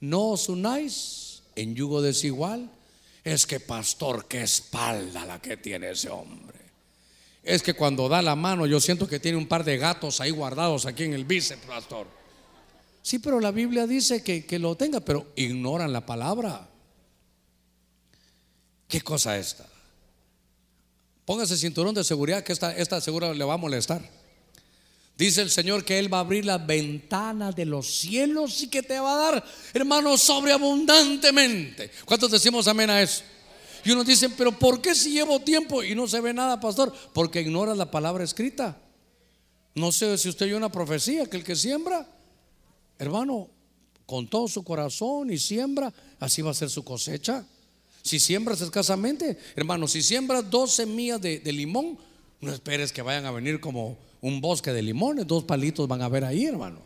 No os unáis en yugo desigual. Es que, pastor, qué espalda la que tiene ese hombre. Es que cuando da la mano yo siento que tiene un par de gatos ahí guardados aquí en el bíceps, pastor. Sí, pero la Biblia dice que, que lo tenga, pero ignoran la palabra. ¿Qué cosa esta? Póngase cinturón de seguridad que esta, esta segura le va a molestar. Dice el Señor que Él va a abrir la ventana de los cielos y que te va a dar, hermano, sobreabundantemente. ¿Cuántos decimos amén a eso? Y uno dice, pero ¿por qué si llevo tiempo y no se ve nada, pastor? Porque ignora la palabra escrita. No sé si usted oye una profecía, que el que siembra, hermano, con todo su corazón y siembra, así va a ser su cosecha. Si siembras escasamente, hermano, si siembras dos semillas de, limón, no esperes que vayan a venir como un bosque de limones, dos palitos van a ver ahí, hermano.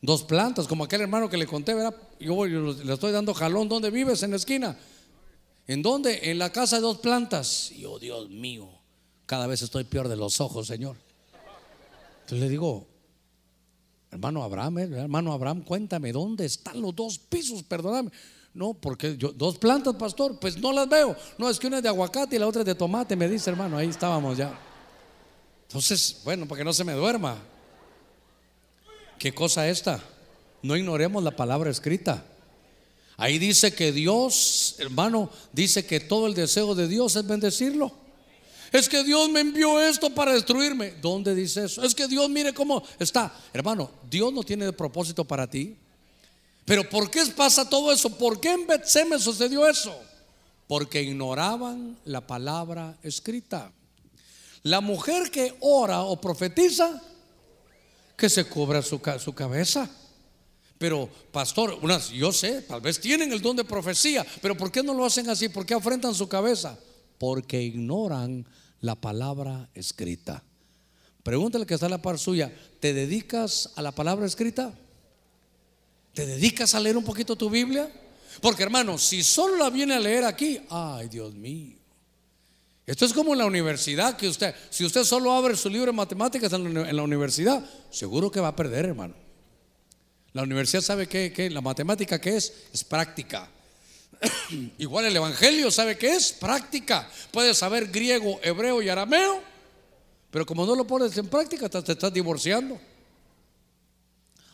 Dos plantas, como aquel hermano que le conté, ¿verdad? Yo, yo le estoy dando jalón, ¿dónde vives? En la esquina. ¿En dónde? En la casa de dos plantas. Y oh Dios mío, cada vez estoy peor de los ojos, Señor. Entonces le digo, hermano Abraham, eh, hermano Abraham, cuéntame, ¿dónde están los dos pisos? Perdóname. No, porque yo, dos plantas, pastor, pues no las veo. No, es que una es de aguacate y la otra es de tomate, me dice hermano, ahí estábamos ya. Entonces, bueno, para que no se me duerma. ¿Qué cosa esta? No ignoremos la palabra escrita. Ahí dice que Dios, hermano, dice que todo el deseo de Dios es bendecirlo. Es que Dios me envió esto para destruirme. ¿Dónde dice eso? Es que Dios mire cómo está. Hermano, Dios no tiene propósito para ti. Pero ¿por qué pasa todo eso? ¿Por qué en me sucedió eso? Porque ignoraban la palabra escrita. La mujer que ora o profetiza, que se cubra su, su cabeza. Pero, pastor, yo sé, tal vez tienen el don de profecía, pero ¿por qué no lo hacen así? ¿Por qué afrentan su cabeza? Porque ignoran la palabra escrita. Pregúntale que está en la par suya, ¿te dedicas a la palabra escrita? ¿Te dedicas a leer un poquito tu Biblia? Porque hermano, si solo la viene a leer aquí, ay Dios mío. Esto es como en la universidad, que usted, si usted solo abre su libro de matemáticas en la universidad, seguro que va a perder, hermano. La universidad sabe que, la matemática que es, es práctica. Igual el Evangelio sabe que es práctica. Puedes saber griego, hebreo y arameo, pero como no lo pones en práctica, te, estás divorciando.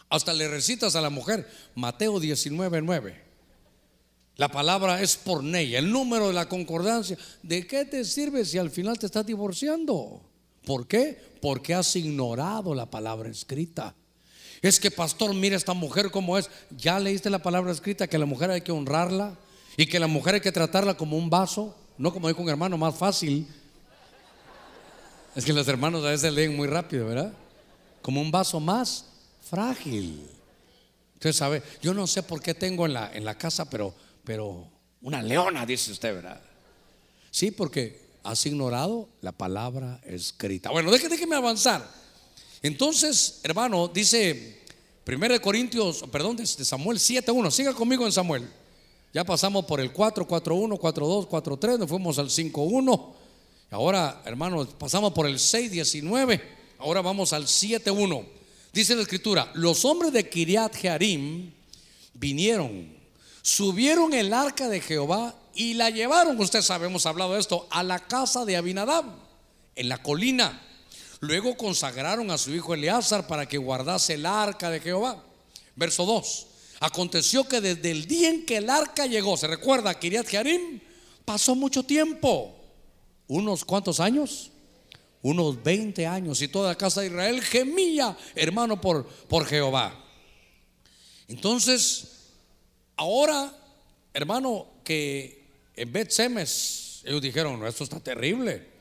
Hasta le recitas a la mujer Mateo 19, 9. La palabra es por ney, el número de la concordancia. ¿De qué te sirve si al final te estás divorciando? ¿Por qué? Porque has ignorado la palabra escrita. Es que, pastor, mira esta mujer como es. Ya leíste la palabra escrita que la mujer hay que honrarla y que la mujer hay que tratarla como un vaso, no como dijo un hermano, más fácil. Es que los hermanos a veces leen muy rápido, ¿verdad? Como un vaso más frágil. Usted sabe, yo no sé por qué tengo en la, en la casa, pero, pero una leona, dice usted, ¿verdad? Sí, porque has ignorado la palabra escrita. Bueno, déjeme avanzar. Entonces, hermano, dice Primero de Corintios, perdón, de Samuel 7.1. Siga conmigo en Samuel. Ya pasamos por el 4, 4, 1, 4, 2, 4, 3, nos fuimos al 5, 1. Ahora, hermanos, pasamos por el 6, 19. Ahora vamos al 7, 1. Dice la escritura, los hombres de Kiriat Jearim vinieron, subieron el arca de Jehová y la llevaron, usted sabe, hemos hablado de esto, a la casa de Abinadab, en la colina. Luego consagraron a su hijo Eleazar para que guardase el arca de Jehová. Verso 2. Aconteció que desde el día en que el arca llegó, se recuerda, Kiriat Jearim, pasó mucho tiempo. ¿Unos cuantos años? Unos 20 años. Y toda la casa de Israel gemía, hermano, por, por Jehová. Entonces, ahora, hermano, que en Bet Semes, ellos dijeron, esto está terrible.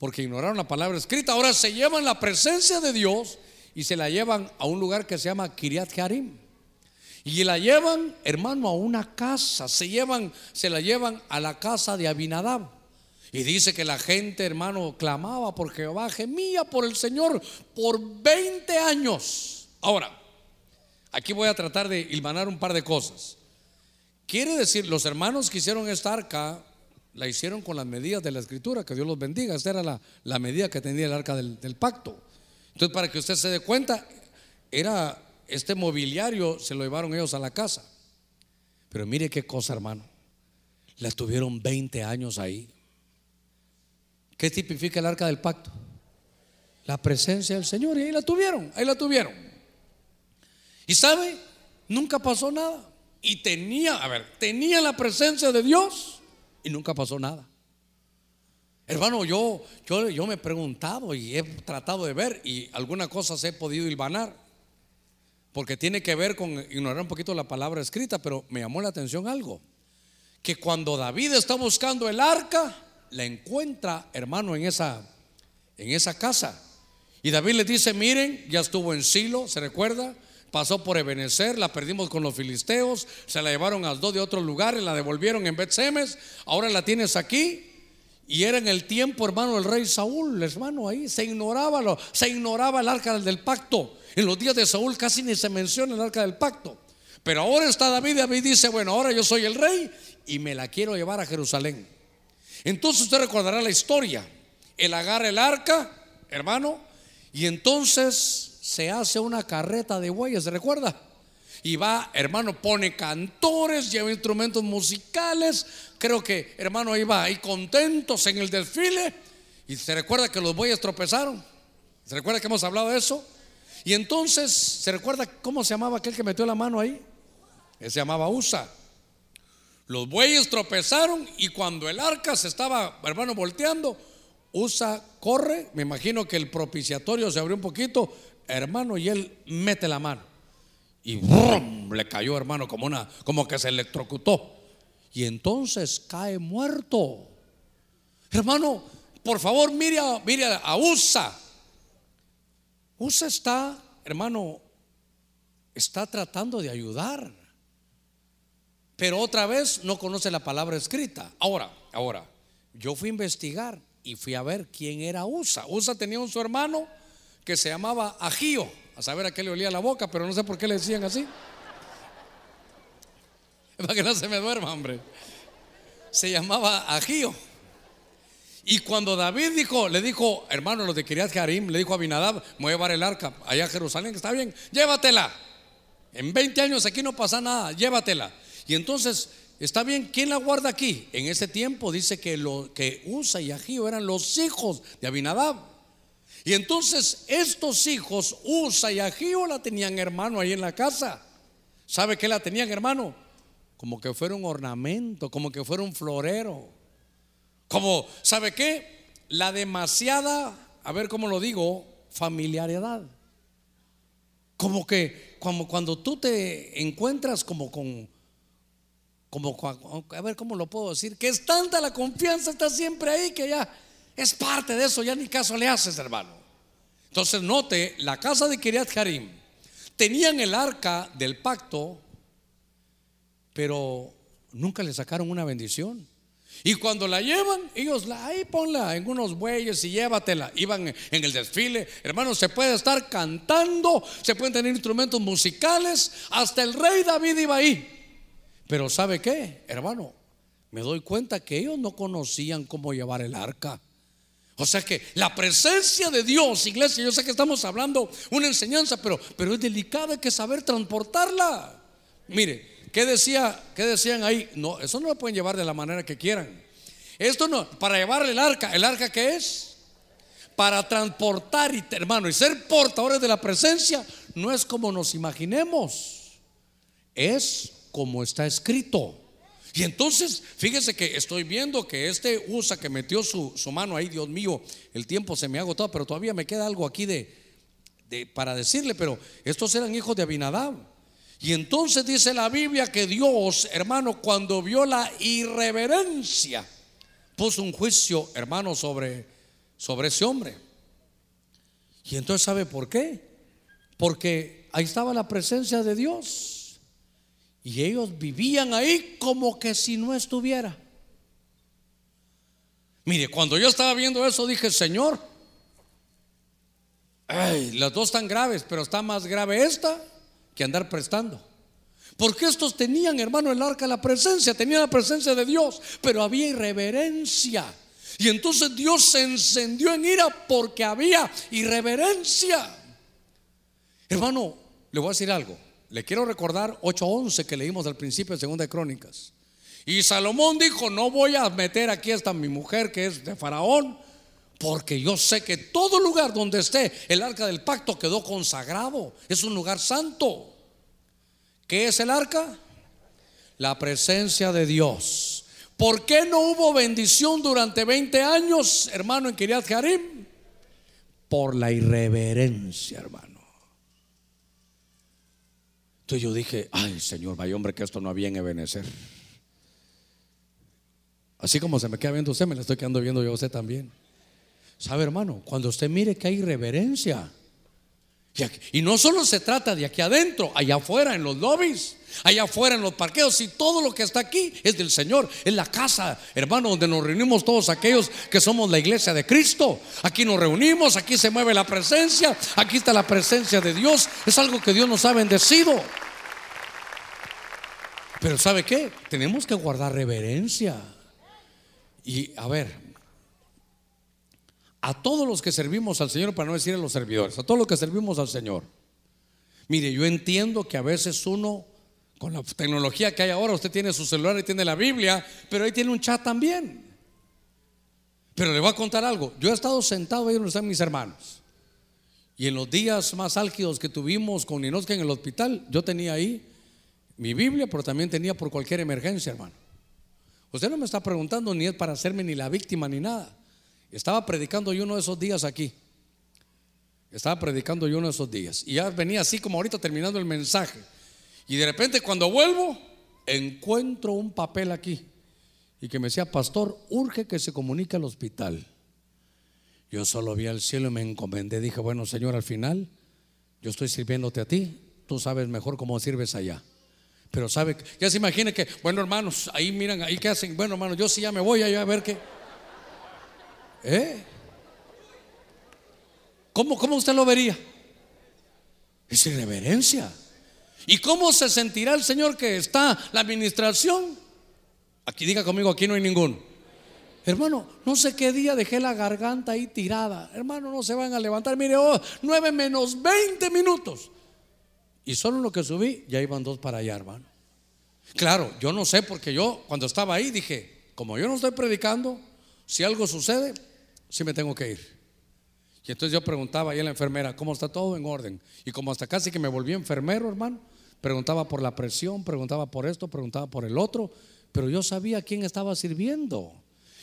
Porque ignoraron la palabra escrita. Ahora se llevan la presencia de Dios y se la llevan a un lugar que se llama Kiriat Jearim. Y la llevan, hermano, a una casa. Se llevan, se la llevan a la casa de Abinadab. Y dice que la gente, hermano, clamaba por Jehová, gemía por el Señor por 20 años. Ahora, aquí voy a tratar de ilmanar un par de cosas. Quiere decir, los hermanos que hicieron esta arca, la hicieron con las medidas de la escritura, que Dios los bendiga. Esta era la, la medida que tenía el arca del, del pacto. Entonces, para que usted se dé cuenta, era este mobiliario se lo llevaron ellos a la casa. Pero mire qué cosa, hermano. La estuvieron 20 años ahí. ¿Qué tipifica el arca del pacto? La presencia del Señor. Y ahí la tuvieron, ahí la tuvieron. Y sabe, nunca pasó nada. Y tenía, a ver, tenía la presencia de Dios y nunca pasó nada. Hermano, yo, yo, yo me he preguntado y he tratado de ver y algunas cosas he podido hilvanar porque tiene que ver con ignorar un poquito la palabra escrita, pero me llamó la atención algo, que cuando David está buscando el arca, la encuentra, hermano, en esa, en esa casa. Y David le dice, miren, ya estuvo en Silo, ¿se recuerda? Pasó por Ebenezer, la perdimos con los filisteos, se la llevaron a dos de otros lugares, la devolvieron en Bet-Semes, ahora la tienes aquí. Y era en el tiempo, hermano, el rey Saúl, hermano, ahí se ignoraba, lo, se ignoraba el arca del pacto. En los días de Saúl casi ni se menciona el arca del pacto. Pero ahora está David y David dice, bueno, ahora yo soy el rey y me la quiero llevar a Jerusalén. Entonces usted recordará la historia. Él agarra el arca, hermano, y entonces se hace una carreta de bueyes, ¿se recuerda? Y va, hermano, pone cantores, lleva instrumentos musicales. Creo que, hermano, iba ahí contentos en el desfile. Y se recuerda que los bueyes tropezaron. ¿Se recuerda que hemos hablado de eso? Y entonces, ¿se recuerda cómo se llamaba aquel que metió la mano ahí? Él se llamaba Usa. Los bueyes tropezaron y cuando el arca se estaba, hermano, volteando, Usa corre, me imagino que el propiciatorio se abrió un poquito, hermano, y él mete la mano. Y le cayó, hermano, como una, como que se electrocutó. Y entonces cae muerto. Hermano, por favor, mire mire a Usa. Usa está, hermano, está tratando de ayudar. Pero otra vez no conoce la palabra escrita. Ahora, ahora, yo fui a investigar y fui a ver quién era Usa. Usa tenía un su hermano que se llamaba Agío. A saber a qué le olía la boca, pero no sé por qué le decían así. Para que no se me duerma, hombre. Se llamaba Agío. Y cuando David dijo, le dijo, hermano, los de Kiriat Harim, le dijo a Abinadab, voy a llevar el arca allá a Jerusalén, está bien, llévatela. En 20 años aquí no pasa nada, llévatela. Y entonces, está bien, ¿quién la guarda aquí? En ese tiempo dice que, lo, que Usa y Agío eran los hijos de Abinadab. Y entonces estos hijos, Usa y Agío, la tenían hermano ahí en la casa. ¿Sabe qué la tenían hermano? Como que fuera un ornamento, como que fuera un florero. Como, ¿sabe qué? La demasiada, a ver cómo lo digo, familiaridad. Como que cuando tú te encuentras como con, como, a ver cómo lo puedo decir, que es tanta la confianza, está siempre ahí que ya es parte de eso, ya ni caso le haces, hermano. Entonces note, la casa de Kiriat Harim tenían el arca del pacto, pero nunca le sacaron una bendición. Y cuando la llevan, ellos la, ahí ponla en unos bueyes y llévatela. Iban en el desfile. Hermanos, se puede estar cantando, se pueden tener instrumentos musicales. Hasta el rey David iba ahí. Pero ¿sabe qué, hermano? Me doy cuenta que ellos no conocían cómo llevar el arca. O sea que la presencia de Dios, iglesia, yo sé que estamos hablando una enseñanza, pero, pero es delicada, hay que saber transportarla. Mire, ¿qué, decía, ¿qué decían ahí? No, eso no lo pueden llevar de la manera que quieran. Esto no, para llevar el arca, ¿el arca qué es? Para transportar, y, hermano, y ser portadores de la presencia, no es como nos imaginemos, es como está escrito. Y entonces, fíjese que estoy viendo que este USA que metió su, mano ahí, Dios mío, el tiempo se me ha agotado, pero todavía me queda algo aquí de, de, para decirle, pero estos eran hijos de Abinadab. Y entonces dice la Biblia que Dios, hermano, cuando vio la irreverencia, puso un juicio, hermano, sobre, sobre ese hombre. Y entonces, ¿sabe por qué? Porque ahí estaba la presencia de Dios. Y ellos vivían ahí como que si no estuviera. Mire, cuando yo estaba viendo eso dije, Señor, ay, las dos están graves, pero está más grave esta que andar prestando. Porque estos tenían, hermano, el arca la presencia, tenían la presencia de Dios, pero había irreverencia. Y entonces Dios se encendió en ira porque había irreverencia. Hermano, le voy a decir algo. Le quiero recordar 8.11 que leímos al principio de Segunda de Crónicas. Y Salomón dijo, no voy a meter aquí hasta mi mujer que es de Faraón, porque yo sé que todo lugar donde esté el arca del pacto quedó consagrado. Es un lugar santo. ¿Qué es el arca? La presencia de Dios. ¿Por qué no hubo bendición durante 20 años, hermano, en Kiriat Jarim? Por la irreverencia, hermano. Entonces yo dije, ay Señor, vaya hombre que esto no había en Ebenecer. Así como se me queda viendo usted, me la estoy quedando viendo yo a usted también. ¿Sabe, hermano? Cuando usted mire que hay reverencia. Y, no solo se trata de aquí adentro, allá afuera en los lobbies, allá afuera en los parqueos, y todo lo que está aquí es del Señor, es la casa, hermano, donde nos reunimos todos aquellos que somos la iglesia de Cristo. Aquí nos reunimos, aquí se mueve la presencia, aquí está la presencia de Dios, es algo que Dios nos ha bendecido. Pero ¿sabe qué? Tenemos que guardar reverencia. Y a ver, a todos los que servimos al Señor, para no decir a los servidores, a todos los que servimos al Señor. Mire, yo entiendo que a veces uno, con la tecnología que hay ahora, usted tiene su celular y tiene la Biblia, pero ahí tiene un chat también. Pero le voy a contar algo. Yo he estado sentado ahí donde están mis hermanos. Y en los días más álgidos que tuvimos con Ninoska en el hospital, yo tenía ahí mi Biblia, pero también tenía por cualquier emergencia, hermano. Usted no me está preguntando ni es para hacerme ni la víctima ni nada. Estaba predicando yo uno de esos días aquí. Estaba predicando yo uno de esos días. Y ya venía así como ahorita terminando el mensaje. Y de repente cuando vuelvo, encuentro un papel aquí. Y que me decía, pastor, urge que se comunique al hospital. Yo solo vi al cielo y me encomendé. Dije, bueno, Señor, al final, yo estoy sirviéndote a ti. Tú sabes mejor cómo sirves allá. Pero sabe, ya se imagina que, bueno hermanos, ahí miran, ahí que hacen, bueno hermanos, yo sí ya me voy a ver qué. ¿Eh? ¿Cómo, ¿Cómo usted lo vería? Es irreverencia. ¿Y cómo se sentirá el Señor que está la administración? Aquí diga conmigo, aquí no hay ninguno. Hermano, no sé qué día dejé la garganta ahí tirada. Hermano, no se van a levantar. Mire, oh, 9 menos 20 minutos. Y solo lo que subí, ya iban dos para allá, hermano. Claro, yo no sé, porque yo cuando estaba ahí dije, como yo no estoy predicando, si algo sucede, sí me tengo que ir. Y entonces yo preguntaba ahí a la enfermera, ¿cómo está todo en orden? Y como hasta casi que me volví enfermero, hermano, preguntaba por la presión, preguntaba por esto, preguntaba por el otro, pero yo sabía a quién estaba sirviendo.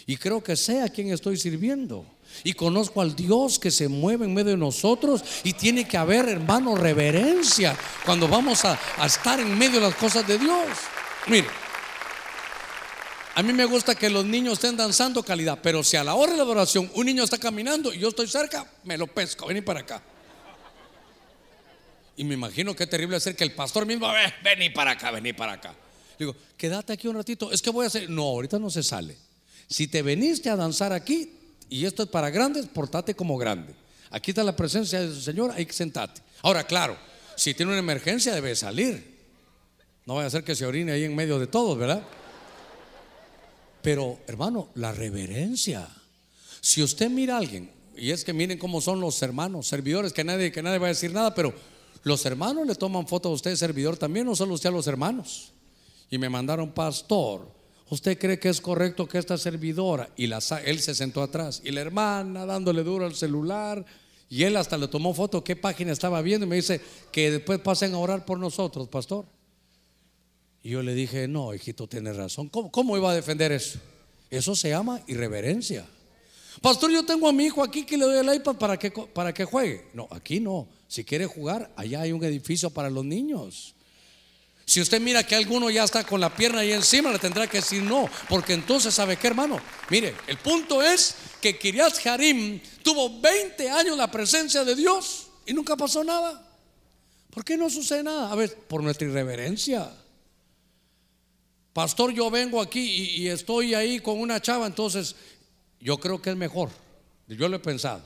Y creo que sé a quién estoy sirviendo. Y conozco al Dios que se mueve en medio de nosotros. Y tiene que haber, hermano, reverencia cuando vamos a, estar en medio de las cosas de Dios. Mire, a mí me gusta que los niños estén danzando calidad. Pero si a la hora de la adoración un niño está caminando y yo estoy cerca, me lo pesco. Vení para acá. Y me imagino es terrible hacer que el pastor mismo, vení para acá, vení para acá. Digo, quédate aquí un ratito. Es que voy a hacer. No, ahorita no se sale. Si te veniste a danzar aquí, y esto es para grandes, portate como grande. Aquí está la presencia del Señor, hay que sentarte. Ahora, claro, si tiene una emergencia debe salir. No vaya a ser que se orine ahí en medio de todos, ¿verdad? Pero, hermano, la reverencia. Si usted mira a alguien, y es que miren cómo son los hermanos, servidores, que nadie, que nadie va a decir nada, pero los hermanos le toman foto a usted, servidor también, no solo usted a los hermanos. Y me mandaron, pastor, ¿usted cree que es correcto que esta servidora? Y la, él se sentó atrás, y la hermana dándole duro al celular, y él hasta le tomó foto, qué página estaba viendo, y me dice que después pasen a orar por nosotros, pastor. Y yo le dije, no, hijito, tiene razón. ¿Cómo, iba a defender eso? Eso se llama irreverencia. Pastor, yo tengo a mi hijo aquí que le doy el iPad para que, para juegue. No, aquí no. Si quiere jugar, allá hay un edificio para los niños. Si usted mira que alguno ya está con la pierna ahí encima, le tendrá que decir no, porque entonces sabe qué, hermano. Mire, el punto es que Kiriat Harim tuvo 20 años la presencia de Dios y nunca pasó nada. ¿Por qué no sucede nada? A ver, por nuestra irreverencia. Pastor, yo vengo aquí y, estoy ahí con una chava, entonces yo creo que es mejor. Yo lo he pensado.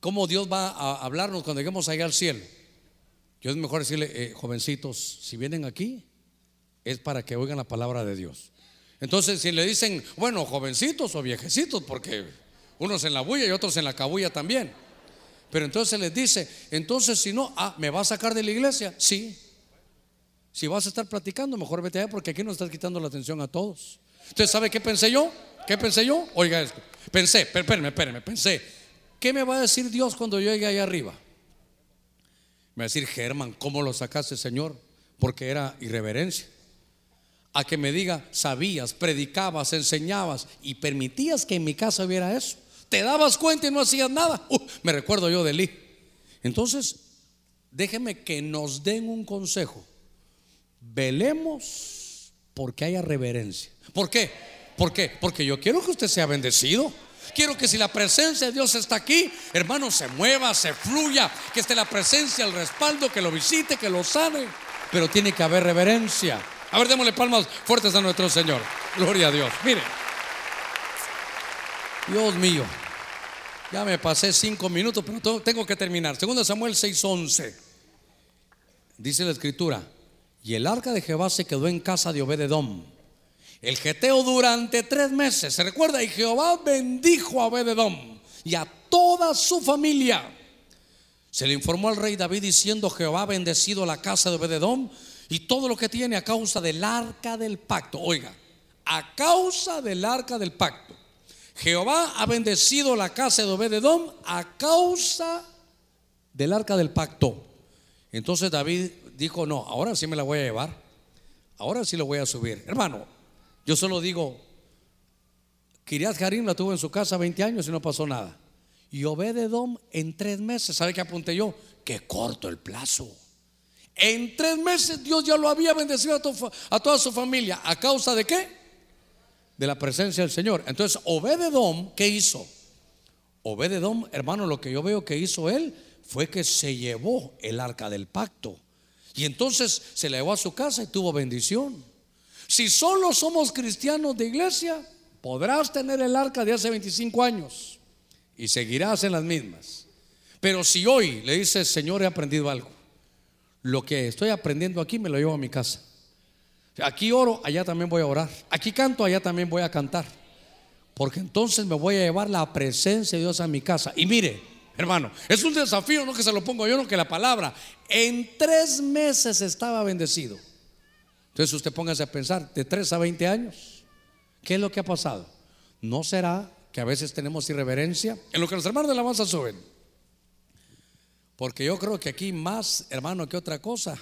¿Cómo Dios va a hablarnos cuando lleguemos allá al cielo? Yo es mejor decirle, eh, jovencitos, si vienen aquí, es para que oigan la palabra de Dios. Entonces, si le dicen, bueno, jovencitos o viejecitos, porque unos en la bulla y otros en la cabulla también. Pero entonces les dice, entonces si no, ah, ¿me va a sacar de la iglesia? Sí. Si vas a estar platicando, mejor vete allá porque aquí nos estás quitando la atención a todos. ¿Usted sabe qué pensé yo? ¿Qué pensé yo? Oiga esto. Pensé, espérenme, espérenme, pensé. ¿Qué me va a decir Dios cuando yo llegue allá arriba? Me va a decir, Germán, ¿cómo lo sacaste, Señor? Porque era irreverencia. A que me diga, sabías, predicabas, enseñabas y permitías que en mi casa hubiera eso. Te dabas cuenta y no hacías nada. Uh, me recuerdo yo de Lee. Entonces, déjeme que nos den un consejo velemos porque haya reverencia. ¿Por qué? ¿Por qué? Porque yo quiero que usted sea bendecido. Quiero que si la presencia de Dios está aquí, hermano, se mueva, se fluya, que esté la presencia, el respaldo, que lo visite, que lo sane. Pero tiene que haber reverencia. A ver, démosle palmas fuertes a nuestro Señor. Gloria a Dios. Mire, Dios mío, ya me pasé cinco minutos, pero tengo que terminar. Segundo Samuel 6:11. Dice la escritura, y el arca de Jehová se quedó en casa de Obededom. El geteo durante tres meses. ¿Se recuerda? Y Jehová bendijo a Obededom y a toda su familia. Se le informó al rey David diciendo: Jehová ha bendecido la casa de Obededom y todo lo que tiene a causa del arca del pacto. Oiga, a causa del arca del pacto. Jehová ha bendecido la casa de Obededom a causa del arca del pacto. Entonces David dijo, no, ahora sí me la voy a llevar, ahora sí lo voy a subir. Hermano, yo solo digo, Kiriat Harim la tuvo en su casa 20 años y no pasó nada. Y Obededom en tres meses, ¿sabe qué apunté yo? Que corto el plazo. En tres meses Dios ya lo había bendecido a, toda su familia. ¿A causa de qué? De la presencia del Señor. Entonces, Obededom, ¿qué hizo? Obededom, hermano, lo que yo veo que hizo él fue que se llevó el arca del pacto. Y entonces se la llevó a su casa y tuvo bendición. Si solo somos cristianos de iglesia, podrás tener el arca de hace 25 años y seguirás en las mismas. Pero si hoy le dices, Señor, he aprendido algo, lo que estoy aprendiendo aquí me lo llevo a mi casa. Aquí oro, allá también voy a orar. Aquí canto, allá también voy a cantar. Porque entonces me voy a llevar la presencia de Dios a mi casa. Y mire, hermano. Es un desafío, no que se lo pongo yo, no que la palabra. En tres meses estaba bendecido. Entonces usted póngase a pensar, de tres a 20 años, ¿qué es lo que ha pasado? ¿No será que a veces tenemos irreverencia en lo que los hermanos de la alabanza suben? Porque yo creo que aquí más, hermano, que otra cosa,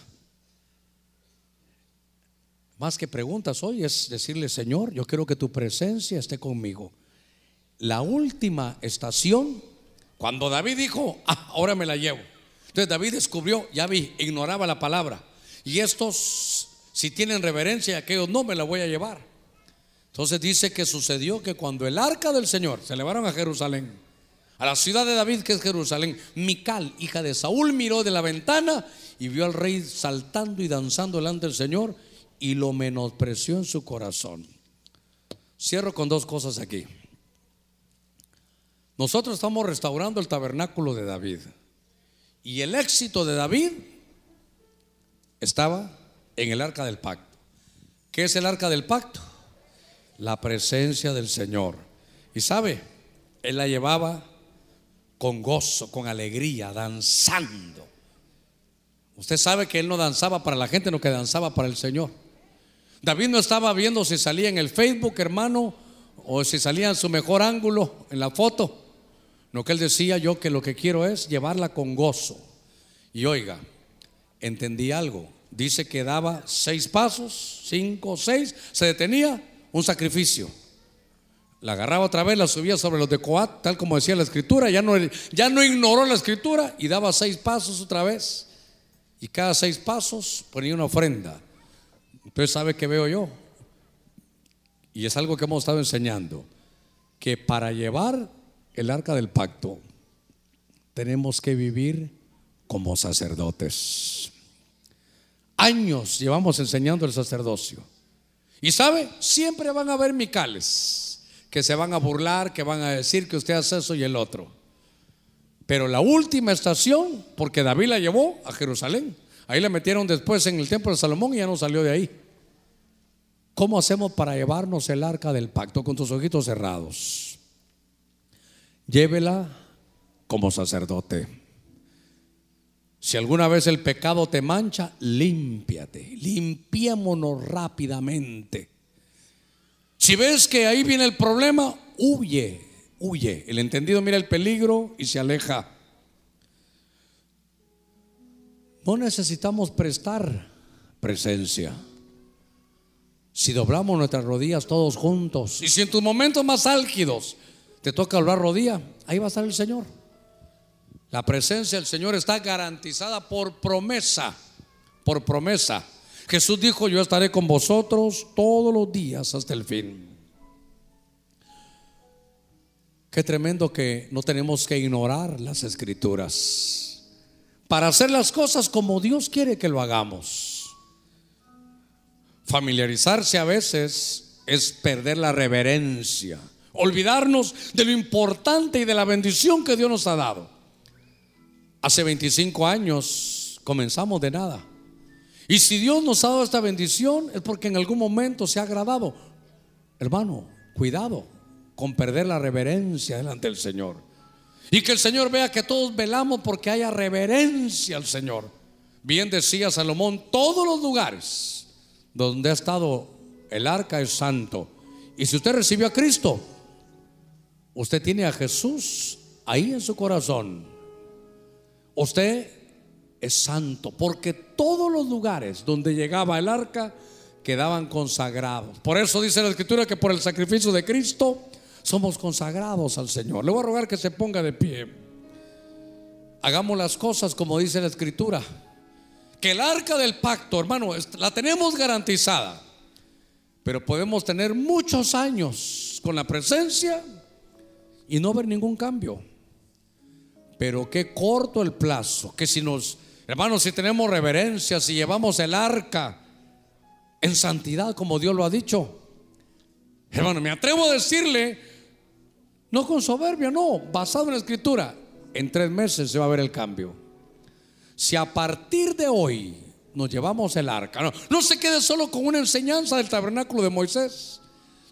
más que preguntas hoy, es decirle, Señor, yo quiero que tu presencia esté conmigo. La última estación cuando David dijo, ah, ahora me la llevo. Entonces David descubrió, ya vi, ignoraba la palabra. Y estos, si tienen reverencia, aquellos no me la voy a llevar. Entonces dice que sucedió que cuando el arca del Señor se llevaron a Jerusalén, a la ciudad de David que es Jerusalén, Mical, hija de Saúl, miró de la ventana y vio al rey saltando y danzando delante del Señor y lo menospreció en su corazón. Cierro con dos cosas aquí. Nosotros estamos restaurando el tabernáculo de David. Y el éxito de David estaba en el arca del pacto. ¿Qué es el arca del pacto? La presencia del Señor. Y sabe, él la llevaba con gozo, con alegría, danzando. Usted sabe que él no danzaba para la gente, no que danzaba para el Señor. David no estaba viendo si salía en el Facebook, hermano, o si salía en su mejor ángulo en la foto. No que él decía yo que lo que quiero es llevarla con gozo. Y oiga, entendí algo. Dice que daba seis pasos, cinco, seis, se detenía, un sacrificio. La agarraba otra vez, la subía sobre los de Coat, tal como decía la escritura, ya no, ya no ignoró la escritura y daba seis pasos otra vez. Y cada seis pasos ponía una ofrenda. Entonces, ¿sabe qué veo yo? Y es algo que hemos estado enseñando, que para llevar el arca del pacto tenemos que vivir como sacerdotes. Años llevamos enseñando el sacerdocio. Y sabe, siempre van a haber micales que se van a burlar, que van a decir que usted hace eso y el otro. Pero la última estación, porque David la llevó a Jerusalén, ahí la metieron después en el templo de Salomón y ya no salió de ahí. ¿Cómo hacemos para llevarnos el arca del pacto con tus ojitos cerrados? Llévela como sacerdote. Si alguna vez el pecado te mancha, límpiate, limpiémonos rápidamente. Si ves que ahí viene el problema, huye, huye. El entendido mira el peligro y se aleja. No necesitamos prestar presencia. Si doblamos nuestras rodillas todos juntos y si en tus momentos más álgidos te toca doblar rodilla, ahí va a estar el Señor. La presencia del Señor está garantizada por promesa, por promesa. Jesús dijo, yo estaré con vosotros todos los días hasta el fin. Qué tremendo que no tenemos que ignorar las escrituras para hacer las cosas como Dios quiere que lo hagamos. Familiarizarse a veces es perder la reverencia, olvidarnos de lo importante y de la bendición que Dios nos ha dado. Hace 25 años comenzamos de nada. Y si Dios nos ha dado esta bendición es porque en algún momento se ha agradado. Hermano, cuidado con perder la reverencia delante del Señor. Y que el Señor vea que todos velamos porque haya reverencia al Señor. Bien decía Salomón, todos los lugares donde ha estado el arca es santo. Y si usted recibió a Cristo, usted tiene a Jesús ahí en su corazón. Usted es santo porque todos los lugares donde llegaba el arca quedaban consagrados. Por eso dice la escritura que por el sacrificio de Cristo somos consagrados al Señor. Le voy a rogar que se ponga de pie. Hagamos las cosas como dice la escritura. Que el arca del pacto, hermano, la tenemos garantizada. Pero podemos tener muchos años con la presencia y no ver ningún cambio. Pero qué corto el plazo, que si nos, hermanos, si tenemos reverencia, si llevamos el arca en santidad como Dios lo ha dicho, hermano, me atrevo a decirle, no con soberbia, no, basado en la escritura, en tres meses se va a ver el cambio. Si a partir de hoy nos llevamos el arca, no, no se quede solo con una enseñanza del tabernáculo de Moisés,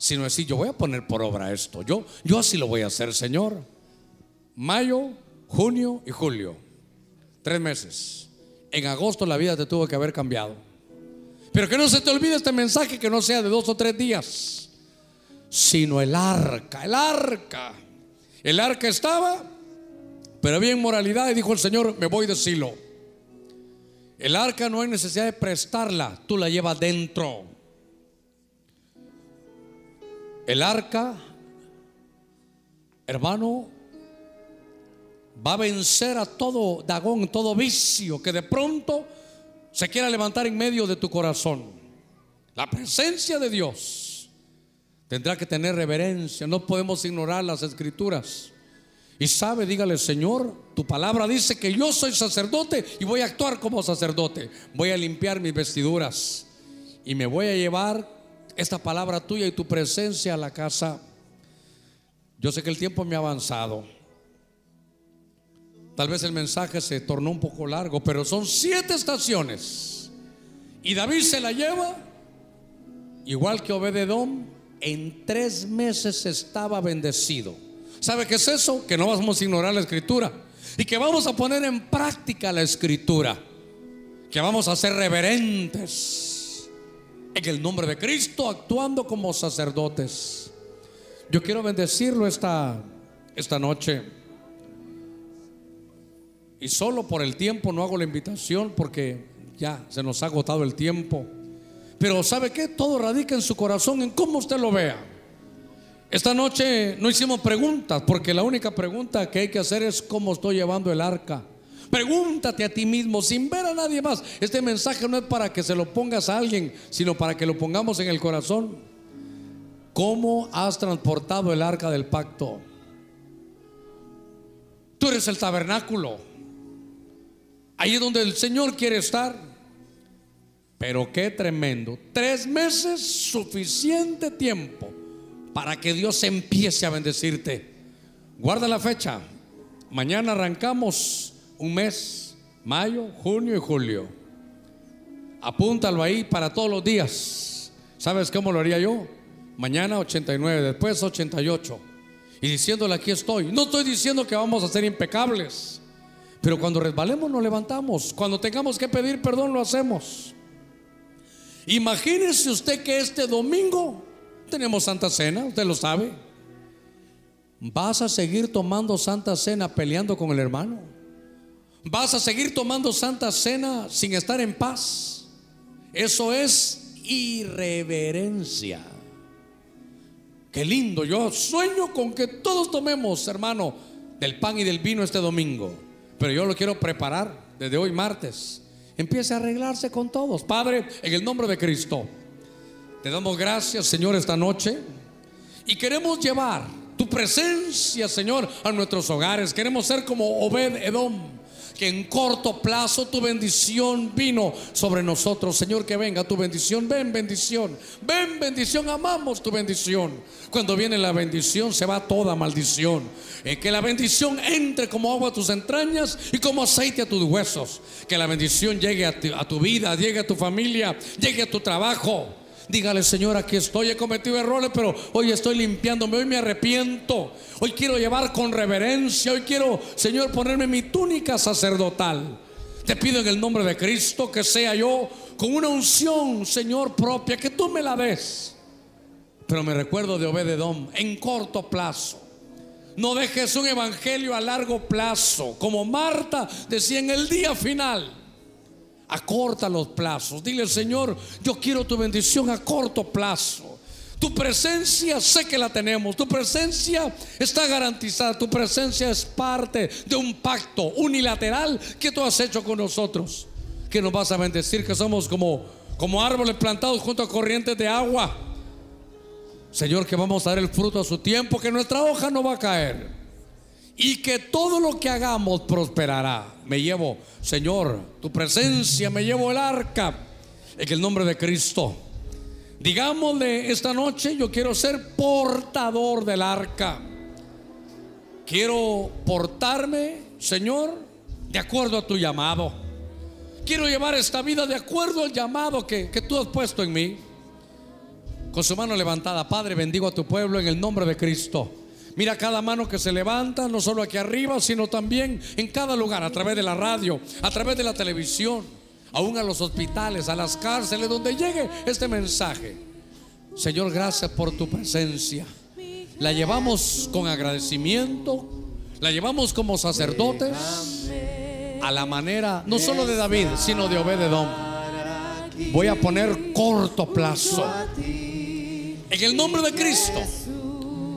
sino decir, yo voy a poner por obra esto, yo, yo así lo voy a hacer, Señor. Mayo, junio y julio. Tres meses. En agosto la vida te tuvo que haber cambiado. Pero que no se te olvide este mensaje que no sea de dos o tres días, sino el arca, el arca. El arca estaba, pero había inmoralidad y dijo el Señor, me voy de Silo. El arca no hay necesidad de prestarla, tú la llevas dentro. El arca, hermano, va a vencer a todo dagón, todo vicio que de pronto se quiera levantar en medio de tu corazón. La presencia de Dios tendrá que tener reverencia. No podemos ignorar las escrituras. Y sabe, dígale, Señor, tu palabra dice que yo soy sacerdote y voy a actuar como sacerdote. Voy a limpiar mis vestiduras y me voy a llevar esta palabra tuya y tu presencia a la casa. Yo sé que el tiempo me ha avanzado. Tal vez el mensaje se tornó un poco largo, pero son siete estaciones. Y David se la lleva, igual que Obededón, en tres meses estaba bendecido. ¿Sabe qué es eso? Que no vamos a ignorar la escritura y que vamos a poner en práctica la escritura, que vamos a ser reverentes en el nombre de Cristo, actuando como sacerdotes. Yo quiero bendecirlo esta, esta noche. Y solo por el tiempo no hago la invitación porque ya se nos ha agotado el tiempo. Pero ¿sabe qué? Todo radica en su corazón, en cómo usted lo vea. Esta noche no hicimos preguntas, porque la única pregunta que hay que hacer es cómo estoy llevando el arca. Pregúntate a ti mismo sin ver a nadie más. Este mensaje no es para que se lo pongas a alguien, sino para que lo pongamos en el corazón. ¿Cómo has transportado el arca del pacto? Tú eres el tabernáculo. Ahí es donde el Señor quiere estar. Pero qué tremendo. Tres meses, suficiente tiempo para que Dios empiece a bendecirte. Guarda la fecha. Mañana arrancamos un mes, mayo, junio y julio. Apúntalo ahí para todos los días. ¿Sabes cómo lo haría yo? Mañana 89, después 88. Y diciéndole aquí estoy. No estoy diciendo que vamos a ser impecables. Pero cuando resbalemos nos levantamos. Cuando tengamos que pedir perdón lo hacemos. Imagínese usted que este domingo tenemos Santa Cena, usted lo sabe. ¿Vas a seguir tomando Santa Cena peleando con el hermano? ¿Vas a seguir tomando Santa Cena sin estar en paz? Eso es irreverencia. Qué lindo, yo sueño con que todos tomemos, hermano, del pan y del vino este domingo. Pero yo lo quiero preparar desde hoy martes empiece a arreglarse con todos. Padre, en el nombre de Cristo, te damos gracias, Señor, esta noche. Y queremos llevar tu presencia, Señor, a nuestros hogares. Queremos ser como Obed Edom que en corto plazo tu bendición vino sobre nosotros. Señor, que venga tu bendición. Ven bendición. Ven bendición. Amamos tu bendición. Cuando viene la bendición se va toda maldición. Eh, que la bendición entre como agua a tus entrañas y como aceite a tus huesos. Que la bendición llegue a a tu vida, llegue a tu familia, llegue a tu trabajo. Dígale, Señor, aquí estoy, he cometido errores, pero hoy estoy limpiándome, hoy me arrepiento. Hoy quiero llevar con reverencia, hoy quiero, Señor, ponerme mi túnica sacerdotal. Te pido en el nombre de Cristo que sea yo con una unción, Señor, propia, que tú me la des. Pero me recuerdo de Obededón en corto plazo. No dejes un evangelio a largo plazo, como Marta decía en el día final acorta los plazos. Dile, Señor, yo quiero tu bendición a corto plazo. Tu presencia sé que la tenemos. Tu presencia está garantizada. Tu presencia es parte de un pacto unilateral que tú has hecho con nosotros. Que nos vas a bendecir, que somos como, como árboles plantados junto a corrientes de agua. Señor, que vamos a dar el fruto a su tiempo, que nuestra hoja no va a caer y que todo lo que hagamos prosperará. Me llevo, Señor, tu presencia, me llevo el arca en el nombre de Cristo. Digámosle esta noche, yo quiero ser portador del arca. Quiero portarme, Señor, de acuerdo a tu llamado. Quiero llevar esta vida de acuerdo al llamado que, que tú has puesto en mí. Con su mano levantada, Padre, bendigo a tu pueblo en el nombre de Cristo. Mira cada mano que se levanta, no solo aquí arriba, sino también en cada lugar, a través de la radio, a través de la televisión, aún a los hospitales, a las cárceles, donde llegue este mensaje. Señor, gracias por tu presencia. La llevamos con agradecimiento, la llevamos como sacerdotes a la manera no solo de David, sino de Obededón. Voy a poner corto plazo. En el nombre de Cristo.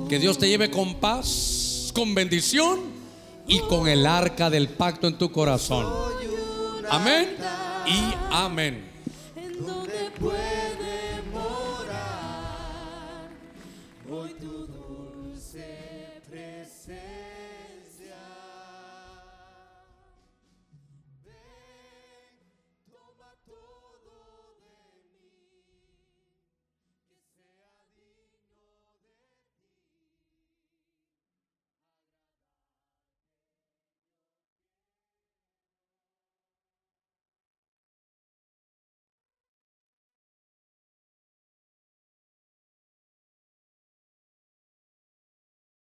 Que Dios te lleve con paz, con bendición y con el arca del pacto en tu corazón. Amén y amén.